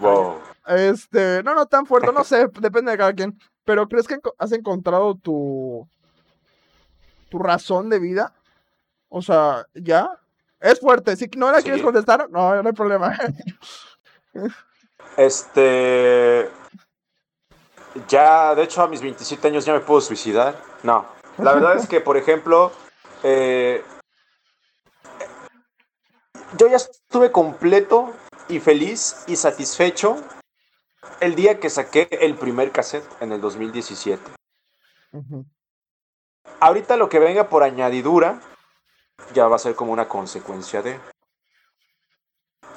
Wow. Este, no, no tan fuerte, no sé, depende de cada quien. Pero ¿crees que has encontrado tu tu razón de vida? O sea, ¿ya? Es fuerte, si no la Sí. quieres contestar, no, no hay problema. Este. Ya, de hecho, a mis 27 años ya me puedo suicidar. No. La verdad es que, por ejemplo, eh, yo ya estuve completo y feliz y satisfecho el día que saqué el primer cassette en el 2017. Ujú, Ahorita lo que venga por añadidura ya va a ser como una consecuencia de.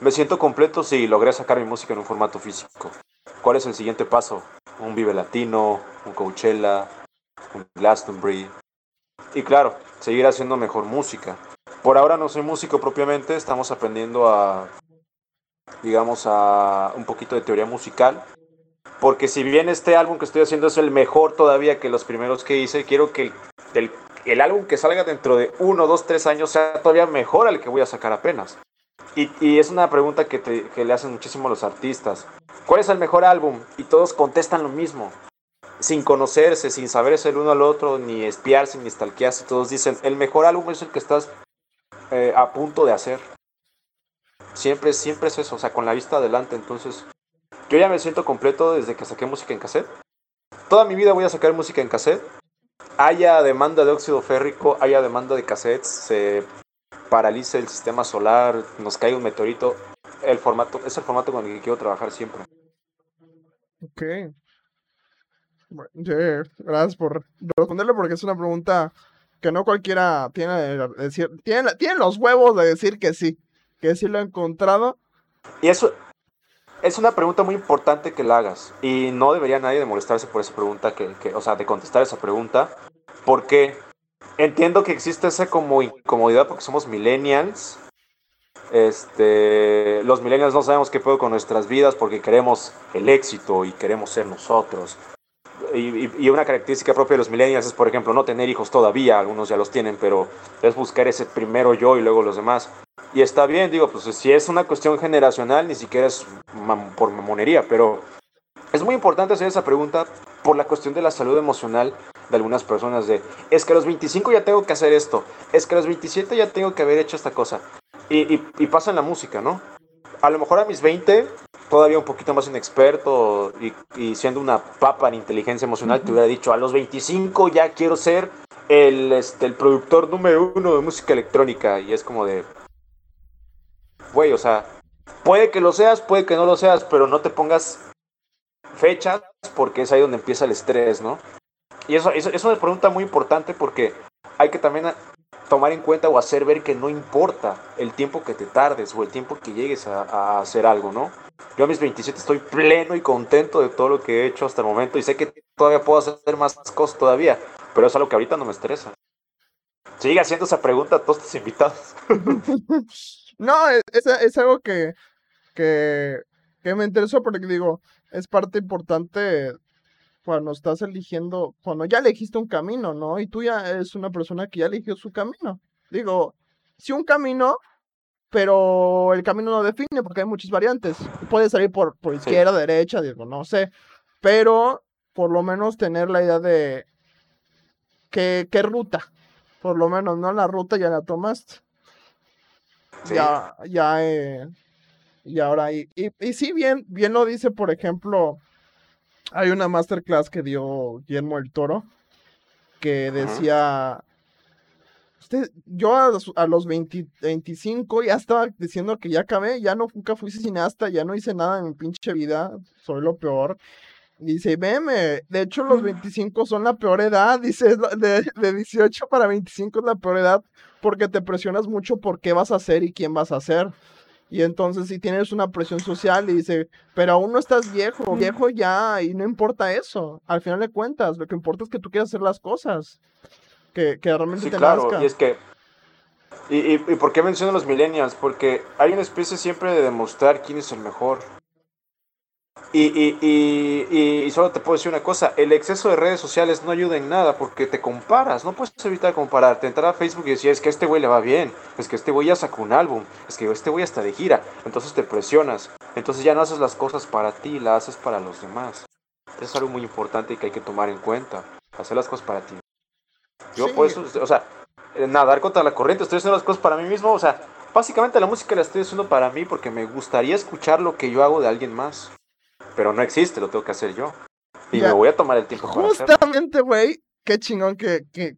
Me siento completo si logré sacar mi música en un formato físico. ¿Cuál es el siguiente paso? Un Vive Latino, un Coachella, un Glastonbury. Y claro, seguir haciendo mejor música. Por ahora no soy músico propiamente, estamos aprendiendo a, digamos, a un poquito de teoría musical. Porque si bien este álbum que estoy haciendo es el mejor todavía que los primeros que hice, quiero que el, el- el álbum que salga dentro de uno, dos, tres años sea todavía mejor al que voy a sacar apenas. Y, y es una pregunta que, te- que le hacen muchísimo los artistas. ¿Cuál es el mejor álbum? Y todos contestan lo mismo. Sin conocerse, sin saberse el uno al otro, ni espiarse, ni stalkearse. Todos dicen, el mejor álbum es el que estás eh, a punto de hacer. Siempre, siempre es eso, o sea, con la vista adelante. Entonces, yo ya me siento completo desde que saqué música en cassette. Toda mi vida voy a sacar música en cassette. Haya demanda de óxido férrico, haya demanda de cassettes, se paralice el sistema solar, nos cae un meteorito. El formato, es el formato con el que quiero trabajar siempre. Ok. Sí, gracias por responderle porque es una pregunta que no cualquiera tiene, los huevos de decir que sí, que sí lo ha encontrado. Y eso es una pregunta muy importante que la hagas. Y no debería nadie de molestarse por esa pregunta, que, que- o sea, de contestar esa pregunta. Porque entiendo que existe esa como incomodidad porque somos millennials. Este, los millennials no sabemos qué pedo con nuestras vidas porque queremos el éxito y queremos ser nosotros. Y, una característica propia de los millennials es, por ejemplo, no tener hijos todavía, algunos ya los tienen, pero es buscar ese primero yo y luego los demás. Y está bien, digo, pues si es una cuestión generacional, ni siquiera es por mamonería, pero es muy importante hacer esa pregunta por la cuestión de la salud emocional de algunas personas de, es que a los 25 ya tengo que hacer esto, es que a los 27 ya tengo que haber hecho esta cosa. Y, y, y pasa en la música, ¿no? A lo mejor a mis 20, todavía un poquito más inexperto y, y siendo una papa en inteligencia emocional, te hubiera dicho, a los 25 ya quiero ser el, este, el productor número uno de música electrónica. Y es como de, güey, o sea, puede que lo seas, puede que no lo seas, pero no te pongas fechas porque es ahí donde empieza el estrés, ¿no? Y eso, eso es una pregunta muy importante porque hay que también tomar en cuenta o hacer ver que no importa el tiempo que te tardes o el tiempo que llegues a, hacer algo, ¿no? Yo a mis 27 estoy pleno y contento de todo lo que he hecho hasta el momento y sé que todavía puedo hacer más cosas todavía, pero es algo que ahorita no me estresa. Sigue haciendo esa pregunta a todos tus invitados. No, es, es- es algo que, que, que me interesó porque digo, es parte importante cuando estás eligiendo, cuando ya elegiste un camino, ¿no? Y tú ya eres una persona que ya eligió su camino. Digo, sí un camino, pero el camino no define porque hay muchas variantes. Puede salir por, por izquierda, derecha, digo, no sé. Pero por lo menos tener la idea de qué, qué ruta. Por lo menos, ¿no? La ruta ya la tomaste. Sí. Ya, ya, eh, y ahora, y, y, y sí, bien, bien lo dice, por ejemplo, hay una masterclass que dio Guillermo el Toro, que decía usted, yo a, los- a los 20 25 ya estaba diciendo que ya acabé, ya no, nunca fui cineasta, ya no hice nada en mi pinche vida, soy lo peor. Dice, veme, de hecho los 25 son la peor edad, dice, de, de 18 para 25 es la peor edad porque te presionas mucho por qué vas a hacer y quién vas a hacer. Y entonces si tienes una presión social y dice, pero aún no estás viejo, viejo ya, y no importa eso. Al final de cuentas, lo que importa es que tú quieras hacer las cosas. Que, que realmente Sí, te claro, nazca. y es que... Y, y, ¿y por qué menciono los millennials? Porque hay una especie siempre de demostrar quién es el mejor. Y, y, y, y, solo te puedo decir una cosa, el exceso de redes sociales no ayuda en nada porque te comparas, no puedes evitar compararte, entrar a Facebook y decir, es que a este güey le va bien, es que este güey ya sacó un álbum, es que este güey está de gira, entonces te presionas, entonces ya no haces las cosas para ti, las haces para los demás. Es algo muy importante que hay que tomar en cuenta, hacer las cosas para ti. Yo Sí. por eso, o sea, eh, nadar contra la corriente, estoy haciendo las cosas para mí mismo, o sea, básicamente la música la estoy haciendo para mí porque me gustaría escuchar lo que yo hago de alguien más. Pero no existe, lo tengo que hacer yo. Y Ya. me voy a tomar el tiempo. Justamente, güey, qué chingón que, que,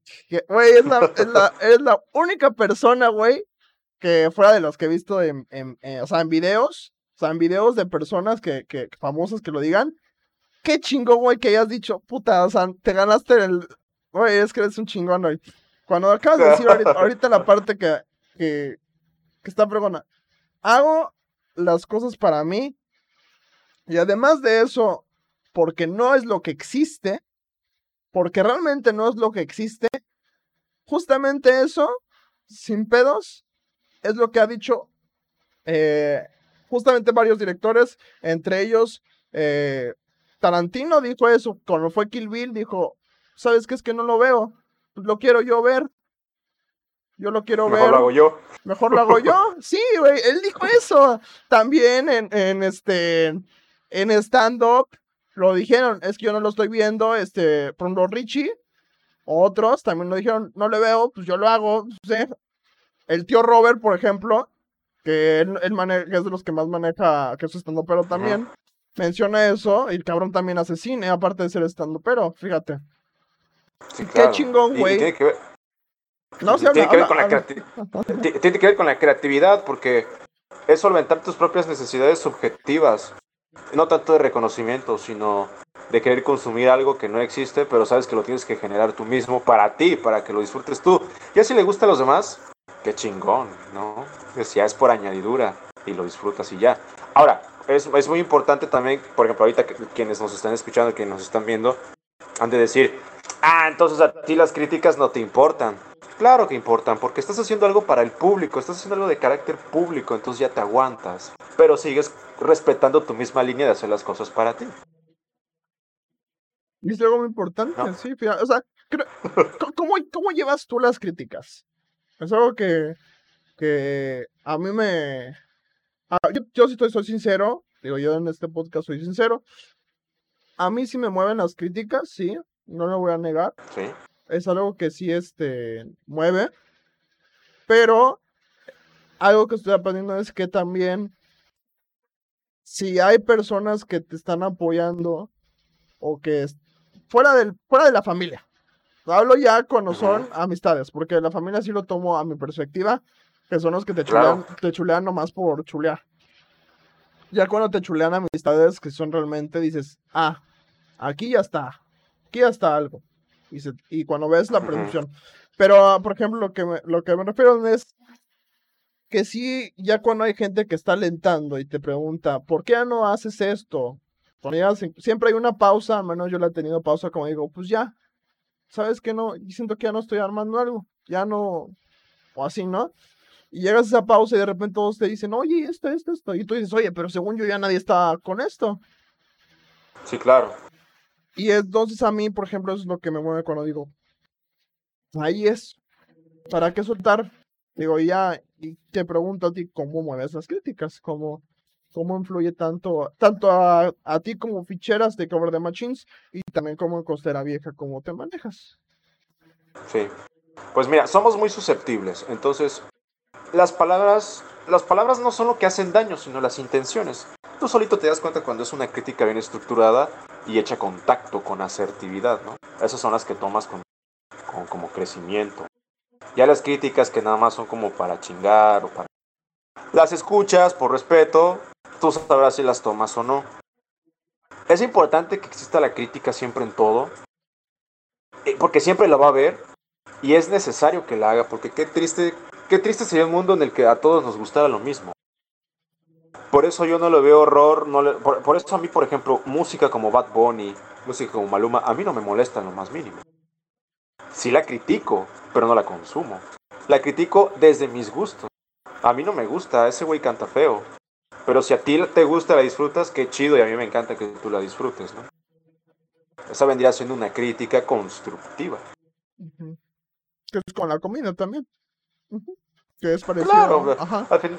güey, es la, es, la, es la única persona, güey, que fuera de los que he visto en, en, en- o sea, en videos, o sea, en videos de personas que, que famosas que lo digan, qué chingón, güey, que hayas dicho, puta, o sea, te ganaste el, güey, es que eres un chingón, güey. Cuando acabas de decir ahorita, ahorita la parte que, que, que está pregona, hago las cosas para mí, y además de eso, porque no es lo que existe, porque realmente no es lo que existe, justamente eso, sin pedos, es lo que ha dicho eh, justamente varios directores, entre ellos eh, Tarantino dijo eso, cuando fue Kill Bill dijo, ¿sabes qué es que no lo veo? Lo quiero yo ver. Yo lo quiero Mejor ver. lo hago yo. Mejor lo hago yo. Sí, güey, él dijo eso. También en, en este, en stand-up lo dijeron, es que yo no lo estoy viendo, este, por ejemplo, Richie, otros también lo dijeron, no le veo, pues yo lo hago, sí. El tío Robert, por ejemplo, que él, él mane- que es de los que más maneja, que es stand pero también, menciona eso, y el cabrón también hace cine, aparte de ser stand pero fíjate. Sí, Qué chingón, güey. tiene que ver, No, sí, tiene habla- que ver habla- con la habla- creati- ti- tiene que ver con la creatividad porque es solventar tus propias necesidades subjetivas. No tanto de reconocimiento, sino de querer consumir algo que no existe, pero sabes que lo tienes que generar tú mismo para ti, para que lo disfrutes tú. Y si le gusta a los demás, qué chingón, ¿no? Es ya es por añadidura y lo disfrutas y ya. Ahora, es, es muy importante también, por ejemplo, ahorita quienes nos están escuchando, quienes nos están viendo, han de decir, ah, entonces a ti las críticas no te importan. Claro que importan, porque estás haciendo algo para el público, estás haciendo algo de carácter público, entonces ya te aguantas. Pero sigues respetando tu misma línea de hacer las cosas para ti. Es algo muy importante, No. sí, fíjate, o sea, creo- ¿cómo- ¿cómo, ¿cómo llevas tú las críticas? Es algo que, que a mí me... yo, yo sí estoy, soy sincero, digo, yo en este podcast soy sincero, a mí sí me mueven las críticas, sí, no lo voy a negar, ¿Sí? es algo que sí, este, mueve, pero algo que estoy aprendiendo es que también, si hay personas que te están apoyando o que es- fuera del fuera de la familia. Hablo ya cuando son amistades, porque la familia sí lo tomo a mi perspectiva, que son los que te Claro. chulean, te chulean nomás por chulear. Ya cuando te chulean amistades que son realmente dices, ah, aquí ya está, aquí ya está algo. Y, se- y cuando ves la producción. Pero, ah, por ejemplo, lo que, me, lo que me refiero es que sí, ya cuando hay gente que está alentando y te pregunta, ¿por qué ya no haces esto? Siempre hay una pausa, al menos yo la he tenido pausa, como digo, pues ya, ¿sabes qué no? Y siento que ya no estoy armando algo, ya no, o así, ¿no? Y llegas a esa pausa y de repente todos te dicen, oye, esto, esto, esto. Y tú dices, oye, pero según yo ya nadie está con esto. Sí, claro. Y entonces a mí, por ejemplo, es lo que me mueve cuando digo, ahí es, ¿para qué soltar? Digo, ya, y te pregunto a ti cómo mueves las críticas, cómo, cómo influye tanto, tanto a, a ti como ficheras de Cover de Machines y también como en Costera Vieja, cómo te manejas. Sí. Pues mira, somos muy susceptibles. Entonces, las palabras, las palabras no son lo que hacen daño, sino las intenciones. Tú solito te das cuenta cuando es una crítica bien estructurada y hecha con tacto, con asertividad, ¿no? Esas son las que tomas con, con- como crecimiento. Ya las críticas que nada más son como para chingar o para... Las escuchas por respeto, tú sabrás si las tomas o no. Es importante que exista la crítica siempre en todo, eh, porque siempre la va a haber y es necesario que la haga, porque qué triste, qué triste sería un mundo en el que a todos nos gustara lo mismo. Por eso yo no le veo horror, no por, por, eso a mí, por ejemplo, música como Bad Bunny, música como Maluma, a mí no me molesta en lo más mínimo. Sí la critico, pero no la consumo. La critico desde mis gustos. A mí no me gusta, ese güey canta feo. Pero si a ti te gusta, la disfrutas, qué chido y a mí me encanta que tú la disfrutes, ¿no? Esa vendría siendo una crítica constructiva. Que es con la comida también. Que es parecido. Claro, Al fin,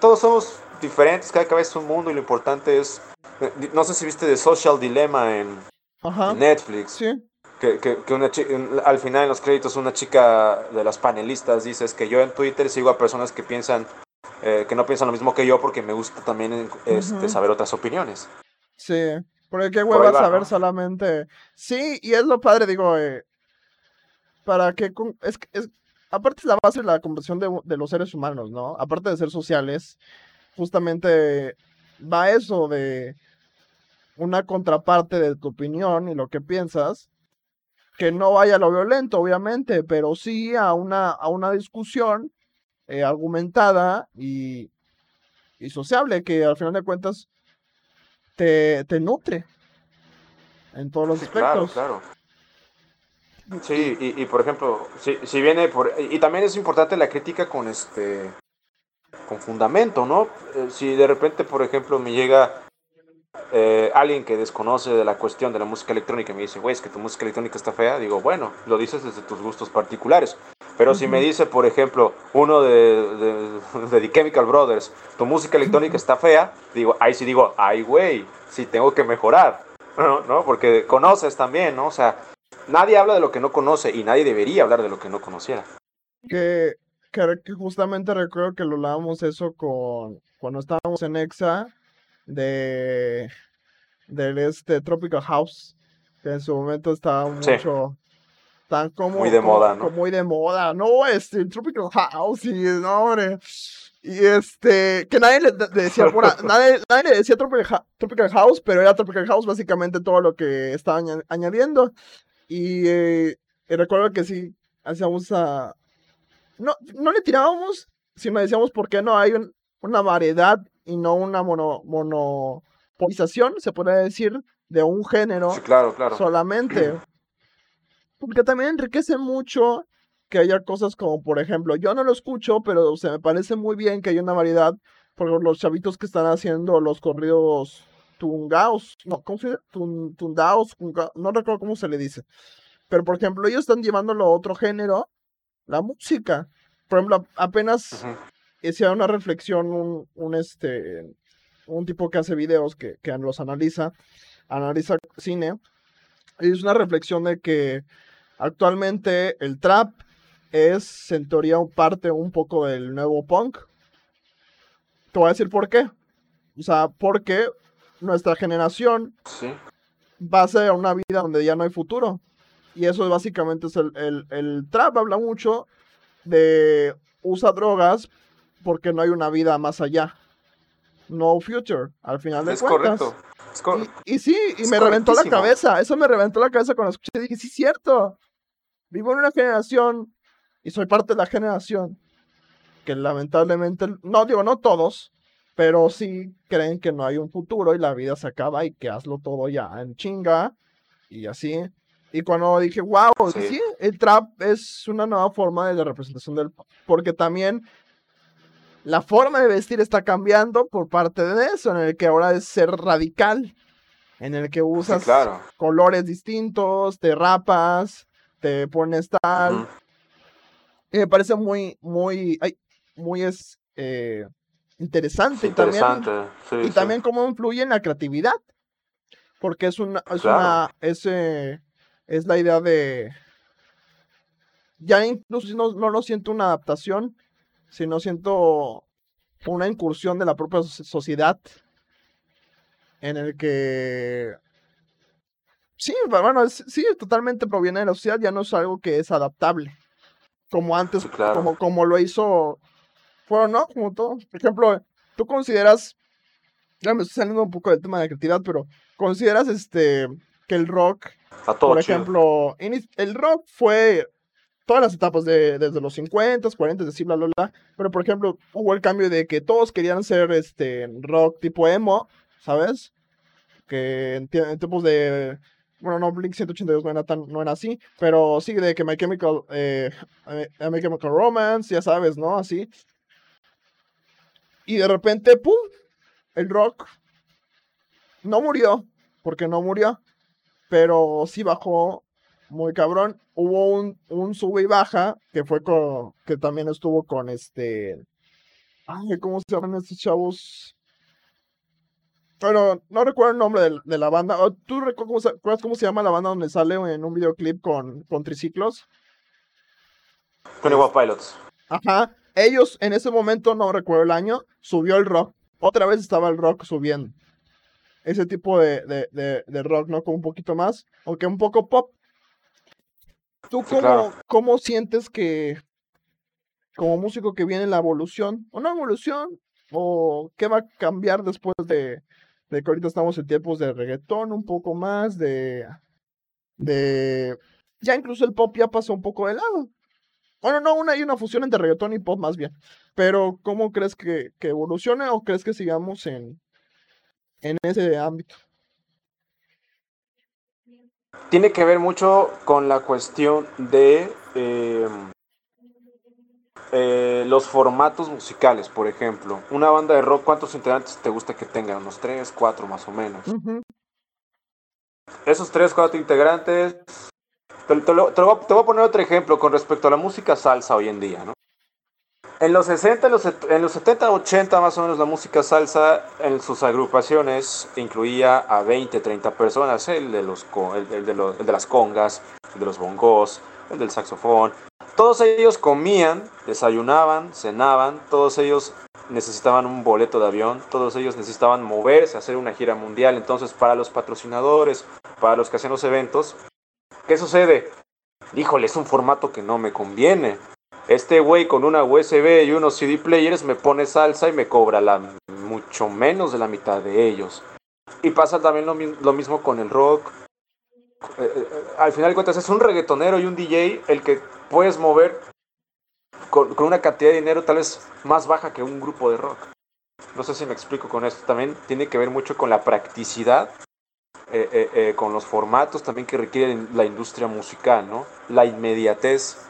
todos somos diferentes, cada cabeza es un mundo y lo importante es. Eh, no sé si viste The Social Dilemma en, en Netflix. Sí. Que, que, que una al final en los créditos una chica de las panelistas dice es que yo en Twitter sigo a personas que piensan eh, que no piensan lo mismo que yo porque me gusta también este, saber otras opiniones. Sí, porque qué hueva saber solamente. Sí, y es lo padre, digo, eh, para que es, es aparte es la base de la conversión de, de, los seres humanos, ¿no? Aparte de ser sociales, justamente va eso de una contraparte de tu opinión y lo que piensas, que no vaya a lo violento, obviamente, pero sí a una, a una discusión eh, argumentada y, y, sociable, que al final de cuentas te, te nutre en todos los aspectos. Claro, claro. Sí, y, y, por ejemplo, si, si viene por... Y también es importante la crítica con este... con fundamento, ¿no? Eh, si de repente, por ejemplo, me llega eh, alguien que desconoce de la cuestión de la música electrónica y me dice, güey, es que tu música electrónica está fea, digo, bueno, lo dices desde tus gustos particulares. Pero si me dice, por ejemplo, uno de, de, de, The Chemical Brothers, tu música electrónica está fea, digo, ahí sí digo, ay, güey, sí tengo que mejorar, ¿no? ¿no? Porque conoces también, ¿no? O sea, nadie habla de lo que no conoce y nadie debería hablar de lo que no conociera. Que, que, justamente recuerdo que lo hablábamos eso con cuando estábamos en EXA de del este Tropical House, que en su momento estaba mucho tan como muy de moda, ¿no? muy de moda, no, este Tropical House y no, hombre. Y este, que nadie le, decía, nadie, nadie, le decía Tropical, House, pero era Tropical House básicamente todo lo que estaba añadiendo. Y, eh, recuerdo que sí, hacíamos a... No, no le tirábamos, sino decíamos por qué no hay una variedad y no una mono, monopolización, se puede decir, de un género claro, claro. solamente. Porque también enriquece mucho que haya cosas como, por ejemplo, yo no lo escucho, pero se me parece muy bien que haya una variedad, por los chavitos que están haciendo los corridos tungaos, no, ¿cómo se dice? tundaos, no recuerdo cómo se le dice. Pero, por ejemplo, ellos están llevándolo a otro género, la música. Por ejemplo, apenas hacía una reflexión un, un, este, un tipo que hace videos, que, que los analiza, analiza cine, y es una reflexión de que actualmente el trap es, en teoría, parte un poco del nuevo punk. Te voy a decir por qué. O sea, porque nuestra generación va a ser una vida donde ya no hay futuro. Y eso básicamente es el, el, el trap. Habla mucho de usa drogas porque no hay una vida más allá. No future, al final de es cuentas. Correcto. Y, sí, y me reventó la cabeza. Eso me reventó la cabeza cuando escuché. Dije, sí, es cierto. Vivo en una generación y soy parte de la generación que lamentablemente, no digo, no todos, pero sí creen que no hay un futuro y la vida se acaba y que hazlo todo ya en chinga y así. Y cuando dije, wow, sí. el trap es una nueva forma de la representación del... Porque también la forma de vestir está cambiando por parte de eso, en el que ahora es ser radical, en el que usas colores distintos, te rapas, te pones tal. Y me parece muy, muy, ay, muy es, eh, interesante. interesante. Y también, y también cómo influye en la creatividad. Porque es una, es una, es, eh, es la idea de, ya incluso no, no lo siento una adaptación, sino siento una incursión de la propia sociedad en el que sí, bueno, sí, totalmente proviene de la sociedad, ya no es algo que es adaptable. como antes, Sí, claro. como, como lo hizo, bueno, ¿no? Como todo. Por ejemplo, tú consideras, ya me estoy saliendo un poco del tema de la creatividad, pero consideras este que el rock, A todo por chido. ejemplo, el rock fue todas las etapas de, desde los 50, 40, así, bla, bla, bla. Pero, por ejemplo, hubo el cambio de que todos querían ser este rock tipo emo, ¿sabes? Que en, en tiempos de. Bueno, no, Blink 182 no era, tan, no era así, pero sí de que My Chemical, eh, My My Chemical Romance, ya sabes, ¿no? Así. Y de repente, ¡pum! El rock no murió, porque no murió, pero sí bajó muy cabrón. Hubo un, un sube y baja que fue con, que también estuvo con este, ay, ¿cómo se llaman estos chavos? Pero no recuerdo el nombre de, la banda. ¿O ¿Tú cómo recuerdas cómo se llama la banda donde sale en un videoclip con, con triciclos? Tony Pilots. Ajá. Ellos en ese momento, no recuerdo el año, subió el rock. Otra vez estaba el rock subiendo. Ese tipo de, de, de, de rock, ¿no? Como un poquito más, aunque un poco pop. ¿Tú Sí, cómo, claro. cómo sientes que, como músico que viene la evolución, o no evolución, o qué va a cambiar después de, de que ahorita estamos en tiempos de reggaetón, un poco más, de, de, ya incluso el pop ya pasó un poco de lado. Bueno, no, una, hay una fusión entre reggaetón y pop más bien. Pero, ¿cómo crees que, que evolucione o crees que sigamos en, en ese ámbito? Tiene que ver mucho con la cuestión de eh, eh, los formatos musicales, por ejemplo. Una banda de rock, ¿cuántos integrantes te gusta que tenga? Unos 3, 4 más o menos. Esos 3, 4 integrantes... Te, voy a- poner otro ejemplo con respecto a la música salsa hoy en día, ¿no? En los 60, en los, en los 70, 80 más o menos la música salsa en sus agrupaciones incluía a 20, 30 personas, el de, los, el de, los- el de las congas, el de los bongos, el del saxofón. Todos ellos comían, desayunaban, cenaban, todos ellos necesitaban un boleto de avión, todos ellos necesitaban moverse, hacer una gira mundial. Entonces, para los patrocinadores, para los que hacían los eventos, ¿qué sucede? Híjole, es un formato que no me conviene. Este güey con una USB y unos CD players me pone salsa y me cobra la, mucho menos de la mitad de ellos. Y pasa también lo, lo mismo con el rock. Eh, eh, al final de cuentas es un reggaetonero y un DJ el que puedes mover con una cantidad de dinero tal vez más baja que un grupo de rock. No sé si me explico con esto. También tiene que ver mucho con la practicidad, eh, eh, eh, con los formatos también que requiere la industria musical, ¿no? La inmediatez.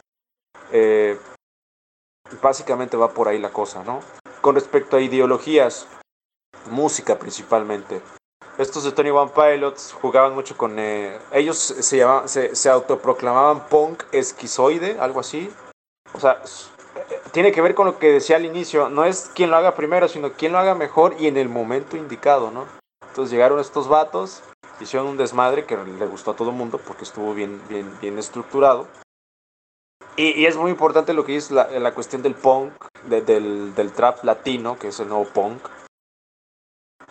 Básicamente va por ahí la cosa, ¿no? Con respecto a ideologías, música principalmente. Estos de Tony One Pilots jugaban mucho con... ellos se, llamaban, se, se autoproclamaban punk esquizoide, algo así. O sea, tiene que ver con lo que decía al inicio. No es quien lo haga primero, sino quien lo haga mejor y en el momento indicado, ¿no? Entonces llegaron estos vatos, hicieron un desmadre que le gustó a todo el mundo porque estuvo bien, bien, bien estructurado. Y, y es muy importante lo que es la, la cuestión del punk, de- del, del trap latino, que es el nuevo punk.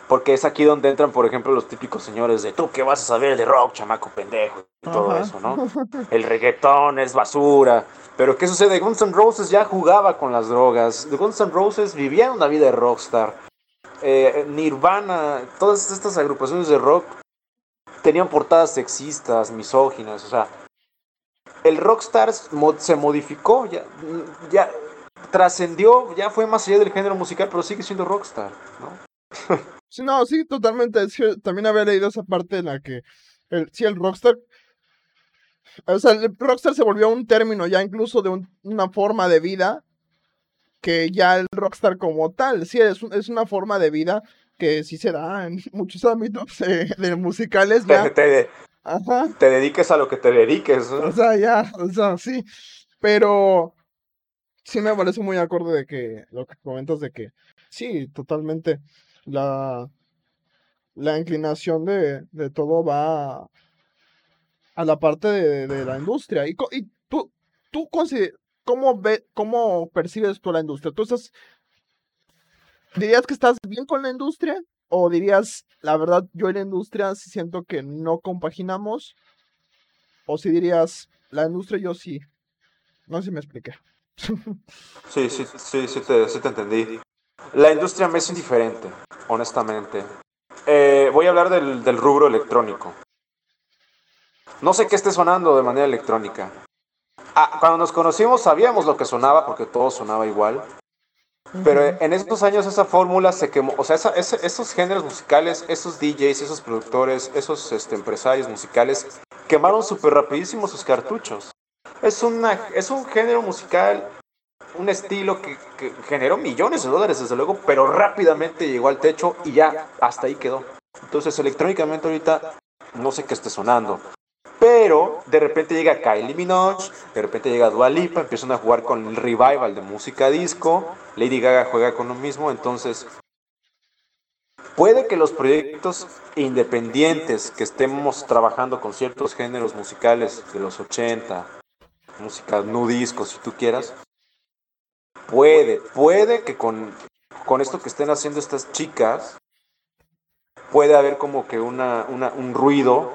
Porque es aquí donde entran, por ejemplo, los típicos señores de tú que vas a saber de rock, chamaco pendejo, y todo Ajá. eso, ¿no? El reggaetón es basura. Pero ¿qué sucede? Guns N' Roses ya jugaba con las drogas. Guns N' Roses vivía una vida de rockstar. Eh, Nirvana, todas estas agrupaciones de rock tenían portadas sexistas, misóginas, o sea, el rockstar se modificó, ya, ya trascendió, ya fue más allá del género musical, pero sigue siendo rockstar, ¿no? Sí, no, sí, totalmente. también había leído esa parte en la que, el, sí, el rockstar, o sea, el rockstar se volvió un término ya incluso de un- una forma de vida que ya el rockstar como tal, sí, es una forma de vida que sí se da en muchos ámbitos eh, de musicales Te, ya. te- Ajá. te dediques a lo que te dediques. ¿no? O sea, ya, o sea, sí. Pero sí me parece muy acorde de que lo que comentas de que sí, totalmente la, la inclinación de, de todo va a, a la parte de, de la industria. Y, tú, tú consider- ¿cómo, ve, ¿cómo percibes tú la industria? ¿Tú estás, dirías que estás bien con la industria? ¿O dirías, la verdad, yo y la industria sí siento que no compaginamos? ¿O si dirías, la industria yo sí? No sé si me expliqué. Sí, sí, sí, sí te, sí te entendí. La industria me es indiferente, honestamente. Eh, voy a hablar del, del rubro electrónico. No sé qué esté sonando de manera electrónica. Ah, cuando nos conocimos sabíamos lo que sonaba porque todo sonaba igual. Pero en estos años esa fórmula se quemó. O sea, esa- esos géneros musicales, esos DJs, esos productores, esos este, empresarios musicales quemaron súper rapidísimo sus cartuchos. Es, una, es un género musical, un estilo que, que generó millones de dólares, desde luego, pero rápidamente llegó al techo y ya hasta ahí quedó. Entonces, electrónicamente ahorita no sé qué esté sonando. Pero de repente llega Kylie Minogue, de repente llega Dua Lipa, empiezan a jugar con el revival de música disco, Lady Gaga juega con lo mismo, entonces puede que los proyectos independientes que estemos trabajando con ciertos géneros musicales de los 80, música nu disco si tú quieras, puede, puede que con, con esto que estén haciendo estas chicas, puede haber como que una- un ruido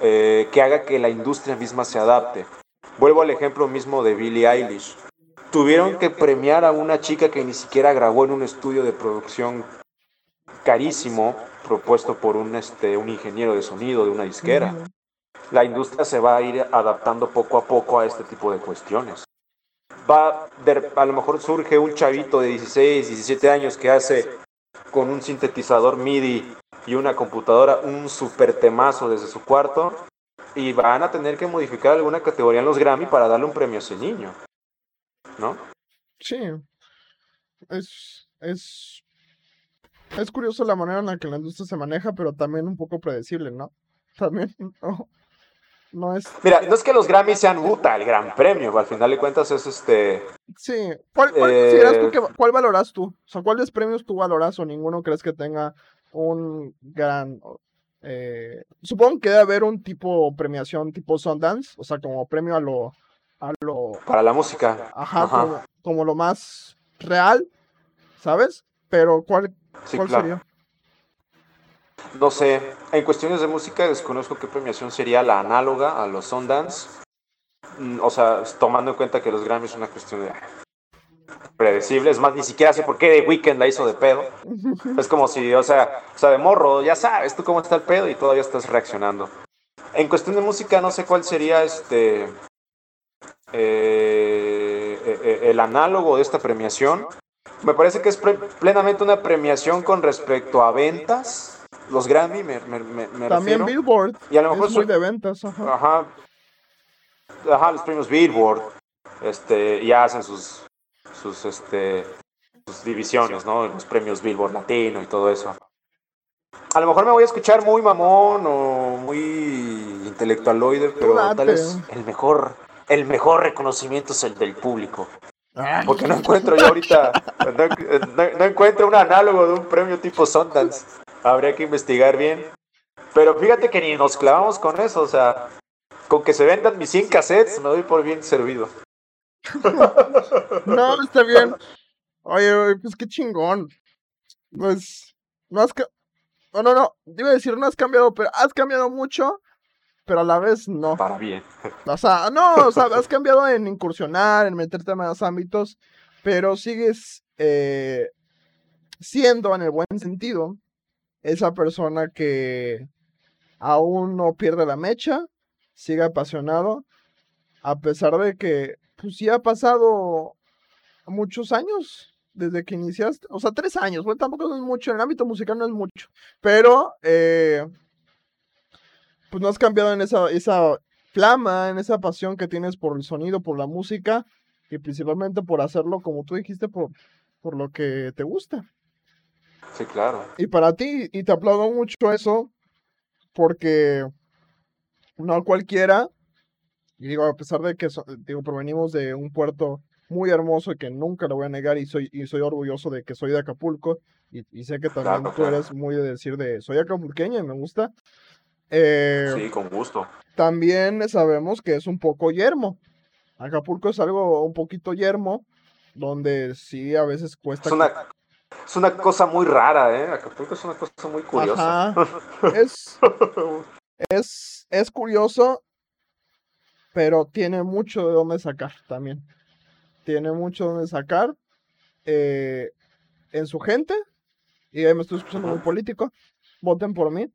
eh, que haga que la industria misma se adapte. Vuelvo al ejemplo mismo de Billie Eilish. Tuvieron que premiar a una chica que ni siquiera grabó en un estudio de producción carísimo, propuesto por un, este, un ingeniero de sonido de una disquera. La industria se va a ir adaptando poco a poco a este tipo de cuestiones. Va, de- a lo mejor surge un chavito de 16, 17 años que hace con un sintetizador MIDI y una computadora un super temazo desde su cuarto y van a tener que modificar alguna categoría en los Grammy para darle un premio a ese niño. ¿No? Sí. Es, es, es curioso la manera en la que la industria se maneja, pero también un poco predecible, ¿no? También no, no es... Mira, no es que los Grammy sean puta el gran premio, al final de cuentas es este Sí. ¿Cuál, cuál tú Eh, que, cuál valoras tú? O sea, ¿cuáles premios tú valoras o ninguno crees que tenga un gran... eh, supongo que debe haber un tipo premiación tipo Sundance, o sea, como premio a lo... A lo para la música. ajá, Ajá. Como, como lo más real, ¿sabes? Pero ¿cuál, Sí, cuál claro. sería? No sé, en cuestiones de música desconozco qué premiación sería la análoga a los Sundance. Mm, O sea, tomando en cuenta que los Grammys es una cuestión de predecible, es más, ni siquiera sé por qué The Weeknd la hizo de pedo. Es como si, o sea, o sea, de morro, ya sabes tú cómo está el pedo y todavía estás reaccionando. En cuestión de música no sé cuál sería este eh, eh, eh, el análogo de esta premiación. Me parece que es plenamente una premiación con respecto a ventas. Los Grammy me, me, También refiero. Billboard Y a lo mejor es muy de ventas, ajá. Ajá. Ajá, los premios Billboard. Este, ya hacen sus, sus, este, sus divisiones, ¿no? Los premios Billboard Latino y todo eso. A lo mejor me voy a escuchar muy mamón o muy intelectualoide, pero tal vez el mejor, el mejor reconocimiento es el del público. Ay, Porque no encuentro yo ahorita, no, no- no encuentro un análogo de un premio tipo Sundance. Habría que investigar bien. Pero fíjate que ni nos clavamos con eso, o sea, con que se vendan mis 100 cassettes me doy por bien servido. No, está bien. Oye, pues qué chingón. Pues, no has... No, no, no. Iba a decir, no has cambiado, pero has cambiado mucho, pero a la vez no. Para bien. O sea, no, o sea, has cambiado en incursionar, en meterte en más ámbitos, pero sigues eh, siendo, en el buen sentido, esa persona que aún no pierde la mecha, sigue apasionado, a pesar de que, pues sí ha pasado muchos años desde que iniciaste, o sea, tres años, bueno, tampoco es mucho, en el ámbito musical no es mucho, pero, eh, pues no has cambiado en esa, esa flama, en esa pasión que tienes por el sonido, por la música y principalmente por hacerlo, como tú dijiste, por, por lo que te gusta. Sí, claro. Y para ti, y te aplaudo mucho eso, porque no cualquiera, y digo, a pesar de que so- digo, provenimos de un puerto muy hermoso y que nunca lo voy a negar y soy, y soy orgulloso de que soy de Acapulco, y, y sé que también Claro, tú claro. eres muy de decir de soy acapulqueña y me gusta. eh, Sí, con gusto. también sabemos que es un poco yermo. Acapulco es algo un poquito yermo, donde sí a veces cuesta. Es una, es una cosa muy rara, ¿eh? Acapulco es una cosa muy curiosa. Ajá. Es, es, es curioso, pero tiene mucho de dónde sacar también. Tiene mucho de dónde sacar eh, en su gente. Y ahí me estoy escuchando muy político. Voten por mí.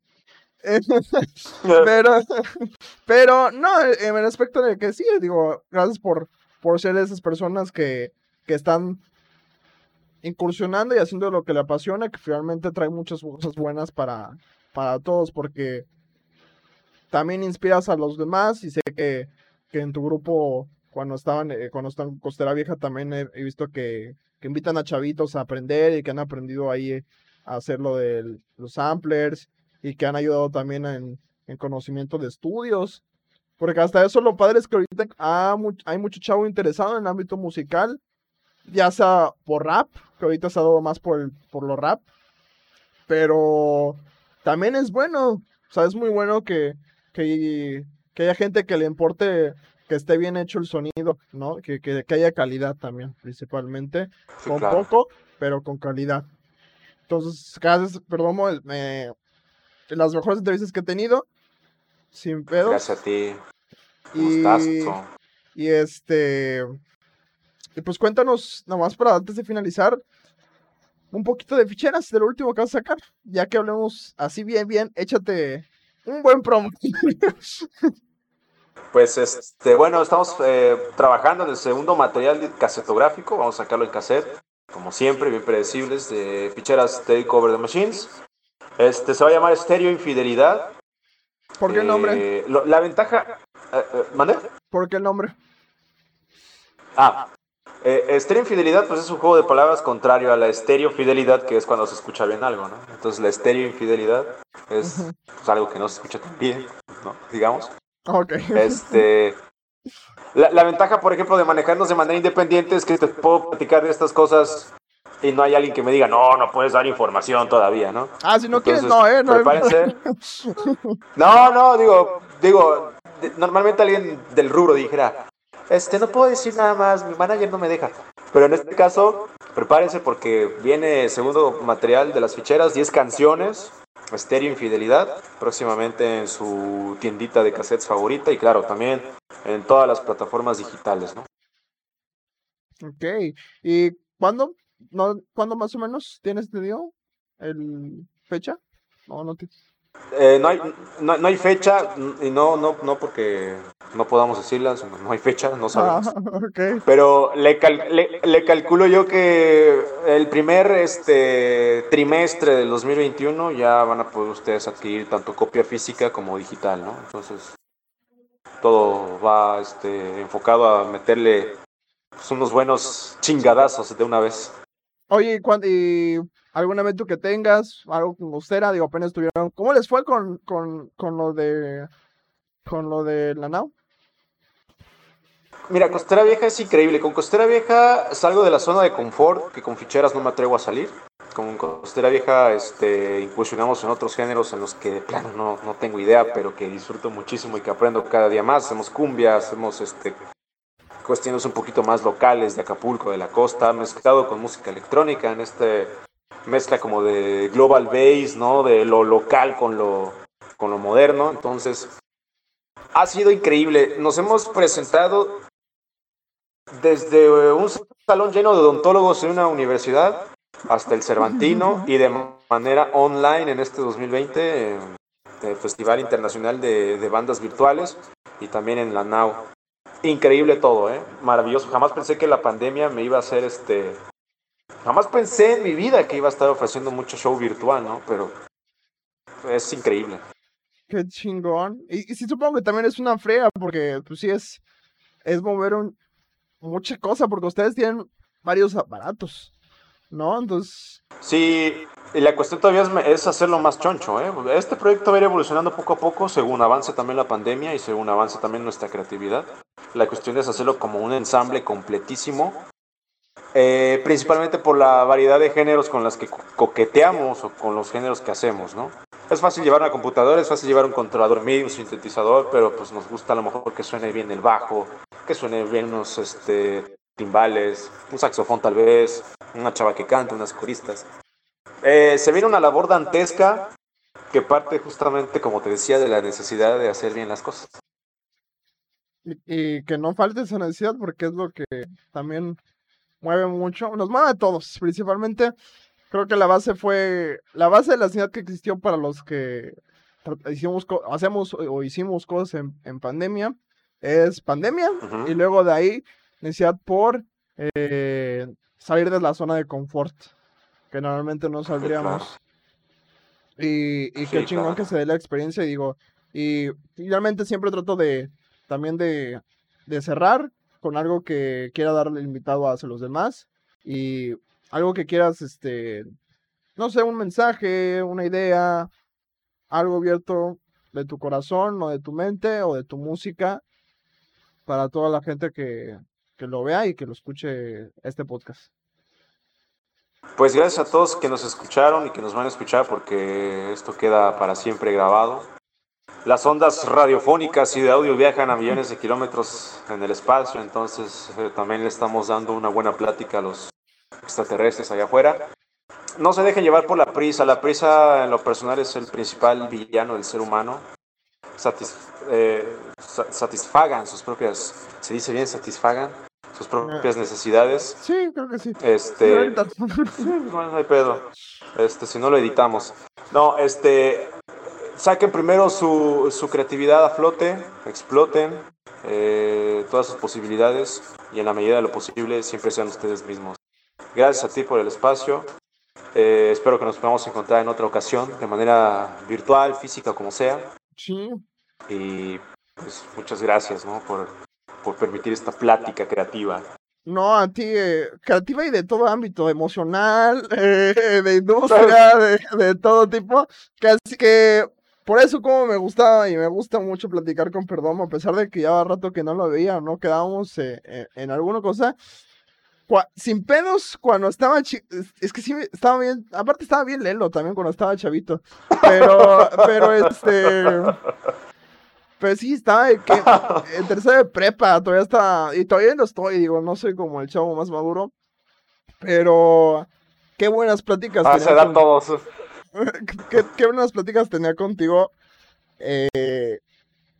pero, pero no, en el aspecto de que sí, digo, gracias por, por ser esas personas que, que están incursionando y haciendo lo que le apasiona, que finalmente trae muchas cosas buenas para, para todos, porque también inspiras a los demás y sé que, que en tu grupo, cuando estaban, eh, cuando están en Costera Vieja, también he, visto que, que, invitan a chavitos a aprender y que han aprendido ahí a hacer lo de los samplers y que han ayudado también en, en conocimiento de estudios. Porque hasta eso lo padre es que ahorita hay mucho chavo interesado en el ámbito musical, ya sea por rap, que ahorita se ha dado más por, el, por lo rap, pero también es bueno, o sea, es muy bueno que, que, que haya gente que le importe que esté bien hecho el sonido, ¿no? Que, que, haya calidad también, principalmente, con poco, pero con calidad. Entonces, gracias, perdón, me, las mejores entrevistas que he tenido, sin pedo. Gracias a ti. Y, y este, y pues cuéntanos, nomás para antes de finalizar, un poquito de ficheras del último que vas a sacar. Ya que hablemos así bien, bien, échate un buen promo. Pues este, bueno, estamos eh, trabajando en el segundo material casetográfico, vamos a sacarlo en cassette, como siempre, bien predecibles, de ficheras Take Over the Machines. Este se va a llamar Stereo Infidelidad. ¿Por qué el nombre? Eh, la ventaja. Eh, ¿Mande? ¿Por qué el nombre? Ah, eh, infidelidad, pues es un juego de palabras contrario a la fidelidad, que es cuando se escucha bien algo, ¿no? Entonces la infidelidad es pues, algo que no se escucha tan bien, ¿no? Digamos. Ok. Este. La, ventaja, por ejemplo, de manejarnos de manera independiente es que te puedo platicar de estas cosas y no hay alguien que me diga, no, no puedes dar información todavía, ¿no? Ah, si no quieres, no, ¿eh? No, prepárense. no, no, digo, digo, normalmente alguien del rubro dijera, este, no puedo decir nada más, mi manager no me deja. Pero en este caso, prepárense porque viene segundo material de las ficheras, 10 canciones, Estéreo Infidelidad, próximamente en su tiendita de cassettes favorita y claro, también en todas las plataformas digitales, ¿no? Ok, ¿y cuándo, no, cuándo más o menos tienes entendido el fecha? No, no eh, no, hay, no, hay fecha y no, no, no porque no podamos decirla, no hay fecha, no sabemos. Ah, Pero le, le, calculo yo que el primer este trimestre del 2021 ya van a poder ustedes adquirir tanto copia física como digital, ¿no? Entonces todo va este, enfocado a meterle pues, unos buenos chingadazos de una vez. Oye, ¿y algún evento que tengas, algo con Costera, digo, apenas estuvieron. ¿Cómo les fue con, con, con lo de con lo de la NAU? Mira, Costera Vieja es increíble. Con Costera Vieja salgo de la zona de confort, que con ficheras no me atrevo a salir. Con Costera Vieja este, incursionamos en otros géneros en los que, claro, no, no tengo idea, pero que disfruto muchísimo y que aprendo cada día más. Hacemos cumbia, hacemos este, cuestiones un poquito más locales de Acapulco, de la costa, mezclado con música electrónica en este mezcla como de global base, ¿no? De lo local con lo, con lo moderno. Entonces, ha sido increíble. Nos hemos presentado desde un salón lleno de odontólogos en una universidad hasta el Cervantino y de manera online en este 2020, el Festival Internacional de, de Bandas Virtuales y también en la NAU. Increíble todo, ¿eh? Maravilloso. Jamás pensé que la pandemia me iba a hacer este Jamás pensé en mi vida que iba a estar ofreciendo mucho show virtual, ¿no? Pero es increíble. Qué chingón. Y, sí supongo que también es una frega, porque pues sí es, es mover un, mucha cosa, porque ustedes tienen varios aparatos, ¿no? Entonces... Sí, y la cuestión todavía es, hacerlo más choncho, ¿eh? Este proyecto va a ir evolucionando poco a poco según avance también la pandemia y según avance también nuestra creatividad. La cuestión es hacerlo como un ensamble completísimo eh, principalmente por la variedad de géneros con las que coqueteamos o con los géneros que hacemos, ¿no? Es fácil llevar una computadora, es fácil llevar un controlador MIDI, un sintetizador, pero pues nos gusta a lo mejor que suene bien el bajo, que suene bien unos este, timbales, un saxofón tal vez, una chava que canta, unas coristas. Eh, se viene una labor dantesca que parte justamente, como te decía, de la necesidad de hacer bien las cosas. y, que no falte esa necesidad porque es lo que también mueve mucho, nos mueve a todos, principalmente creo que la base fue, la base de la necesidad que existió para los que hicimos, hacemos o hicimos cosas en, en pandemia, es pandemia, y luego de ahí necesidad por eh, salir de la zona de confort, que normalmente no saldríamos. Y, y qué chingón que se dé la experiencia, y digo, y finalmente siempre trato de también de, de cerrar con algo que quiera darle invitado hacia los demás y algo que quieras, este, no sé, un mensaje, una idea, algo abierto de tu corazón o de tu mente o de tu música para toda la gente que, que lo vea y que lo escuche este podcast. Pues gracias a todos que nos escucharon y que nos van a escuchar porque esto queda para siempre grabado. Las ondas radiofónicas y de audio viajan a millones de kilómetros en el espacio, entonces eh, también le estamos dando una buena plática a los extraterrestres allá afuera. No se dejen llevar por la prisa, la prisa en lo personal es el principal villano del ser humano. Eh, satisfagan sus propias, se dice bien, satisfagan sus propias necesidades. Sí, creo que sí. Este, no hay pedo. Este, si no lo editamos. No, este, saquen primero su, su creatividad a flote, exploten eh, todas sus posibilidades y en la medida de lo posible siempre sean ustedes mismos. Gracias a ti por el espacio. Eh, espero que nos podamos encontrar en otra ocasión, de manera virtual, física, como sea. Sí. Y pues muchas gracias ¿no? por, por permitir esta plática creativa. No, a ti, eh, creativa y de todo ámbito, emocional, eh, de industria, de, de, todo tipo. Casi que por eso como me gustaba y me gusta mucho platicar con Perdomo, a pesar de que ya va rato que no lo veía, no quedábamos eh, eh, en alguna cosa. Sin pedos, cuando estaba es que sí estaba bien, aparte estaba bien lelo también cuando estaba chavito. Pero, pero este. Pero sí, estaba en, en tercera de prepa, todavía está, y todavía no estoy, digo, no soy como el chavo más maduro, pero qué buenas pláticas. Ah, se dan todos. ¿Qué, buenas pláticas tenía contigo. Eh,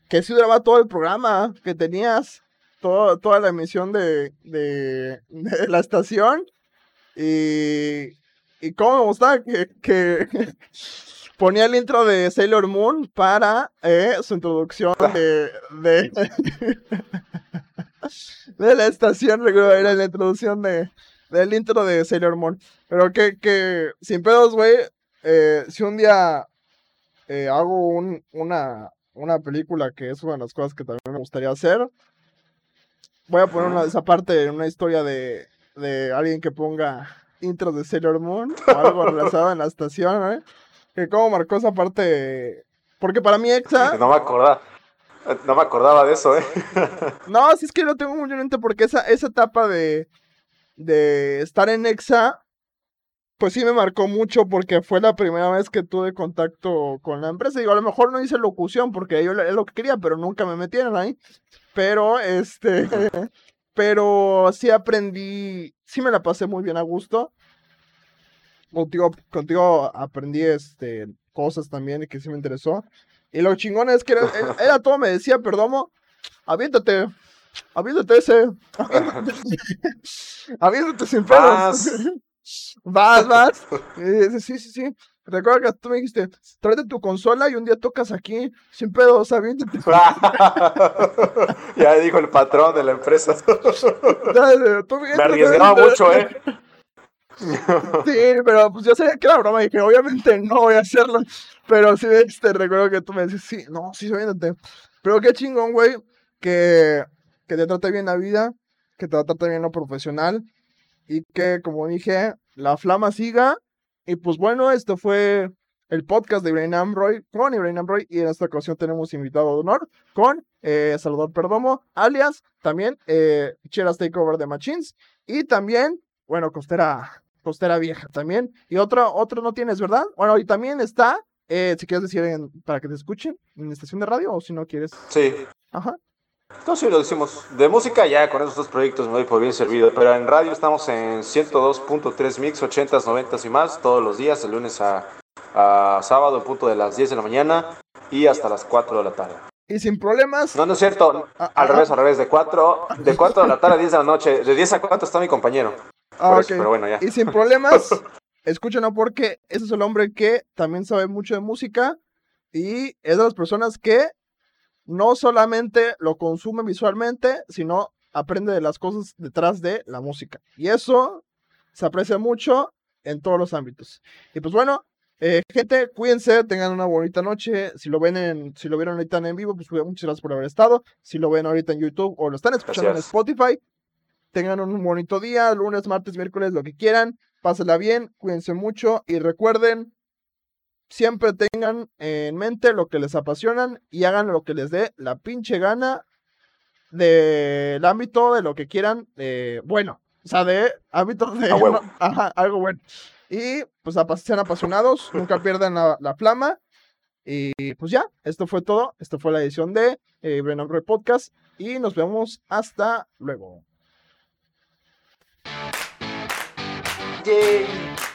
que si duraba todo el programa que tenías, todo, toda la emisión de, de, la estación. Y, y cómo me gustaba que, que ponía el intro de Sailor Moon para eh, su introducción de, de, la estación, era la introducción de, del intro de Sailor Moon. Pero que, que sin pedos, güey, eh, si un día eh, hago un, una, una película que es una de las cosas que también me gustaría hacer, voy a poner una, esa parte en una historia de, de alguien que ponga intros de Sailor Moon o algo relacionado en la estación, ¿eh? Que cómo marcó esa parte. Porque para mí Exa. No me acordaba. No me acordaba de eso, ¿eh? no, sí es que lo tengo muy en mente porque esa, esa etapa de, de estar en Exa pues sí me marcó mucho porque fue la primera vez que tuve contacto con la empresa. Digo, a lo mejor no hice locución porque yo es lo que quería, pero nunca me metieron ahí. Pero, este, pero sí aprendí, sí me la pasé muy bien a gusto. Contigo, contigo aprendí, este, cosas también que sí me interesó. Y lo chingón es que era, era todo, me decía, perdomo, aviéntate, aviéntate ese, aviéntate, sin pedos. Vas, vas. sí, sí, sí. Recuerda que tú me dijiste, tráete tu consola y un día tocas aquí, sin pedo, ¿sabes? ya dijo el patrón de la empresa. me arriesgaba mucho, ¿eh? sí, pero pues yo sabía que era broma y que obviamente no voy a hacerlo. Pero sí, este, recuerdo que tú me dices, sí, no, sí, viéndote. Pero qué chingón, güey, que, que te trate bien la vida, que te trate bien lo profesional y que, como dije, la flama siga. Y pues bueno, esto fue el podcast de Ibrahim Amroy con Ibrahim Amroy y en esta ocasión tenemos invitado de honor con eh, Salvador Perdomo, alias también eh, Cheras Takeover de Machines y también, bueno, Costera, Costera Vieja también. Y otro, otro no tienes, ¿verdad? Bueno, y también está, eh, si quieres decir para que te escuchen en estación de radio o si no quieres. Sí. Ajá. Entonces lo decimos. De música ya con esos dos proyectos me doy por bien servido. Pero en radio estamos en 102.3 mix, 80s, 90 y más, todos los días, de lunes a, a sábado, en punto de las 10 de la mañana y hasta las 4 de la tarde. Y sin problemas. No, no es cierto. Ah, al ah, revés, al revés. De 4 de cuatro de la tarde a 10 de la noche. De 10 a 4 está mi compañero. ah, Por ok. eso, pero bueno, ya. Y sin problemas, escúchenlo porque ese es el hombre que también sabe mucho de música y es de las personas que no solamente lo consume visualmente, sino aprende de las cosas detrás de la música. Y eso se aprecia mucho en todos los ámbitos. Y pues bueno, eh, gente, cuídense, tengan una bonita noche. Si lo ven en, si lo vieron ahorita en vivo, pues muchas gracias por haber estado. Si lo ven ahorita en YouTube o lo están escuchando en. Spotify, tengan un bonito día, lunes, martes, miércoles, lo que quieran. Pásenla bien, cuídense mucho y recuerden, siempre tengan en mente lo que les apasionan y hagan lo que les dé la pinche gana del ámbito de lo que quieran, eh, bueno, o sea, de ámbito de ajá, algo bueno. Y pues sean apasionados, nunca pierdan la, la flama. Y pues ya, esto fue todo. Esto fue la edición de eh, Brennan Roy Podcast. Y nos vemos hasta luego. Yay.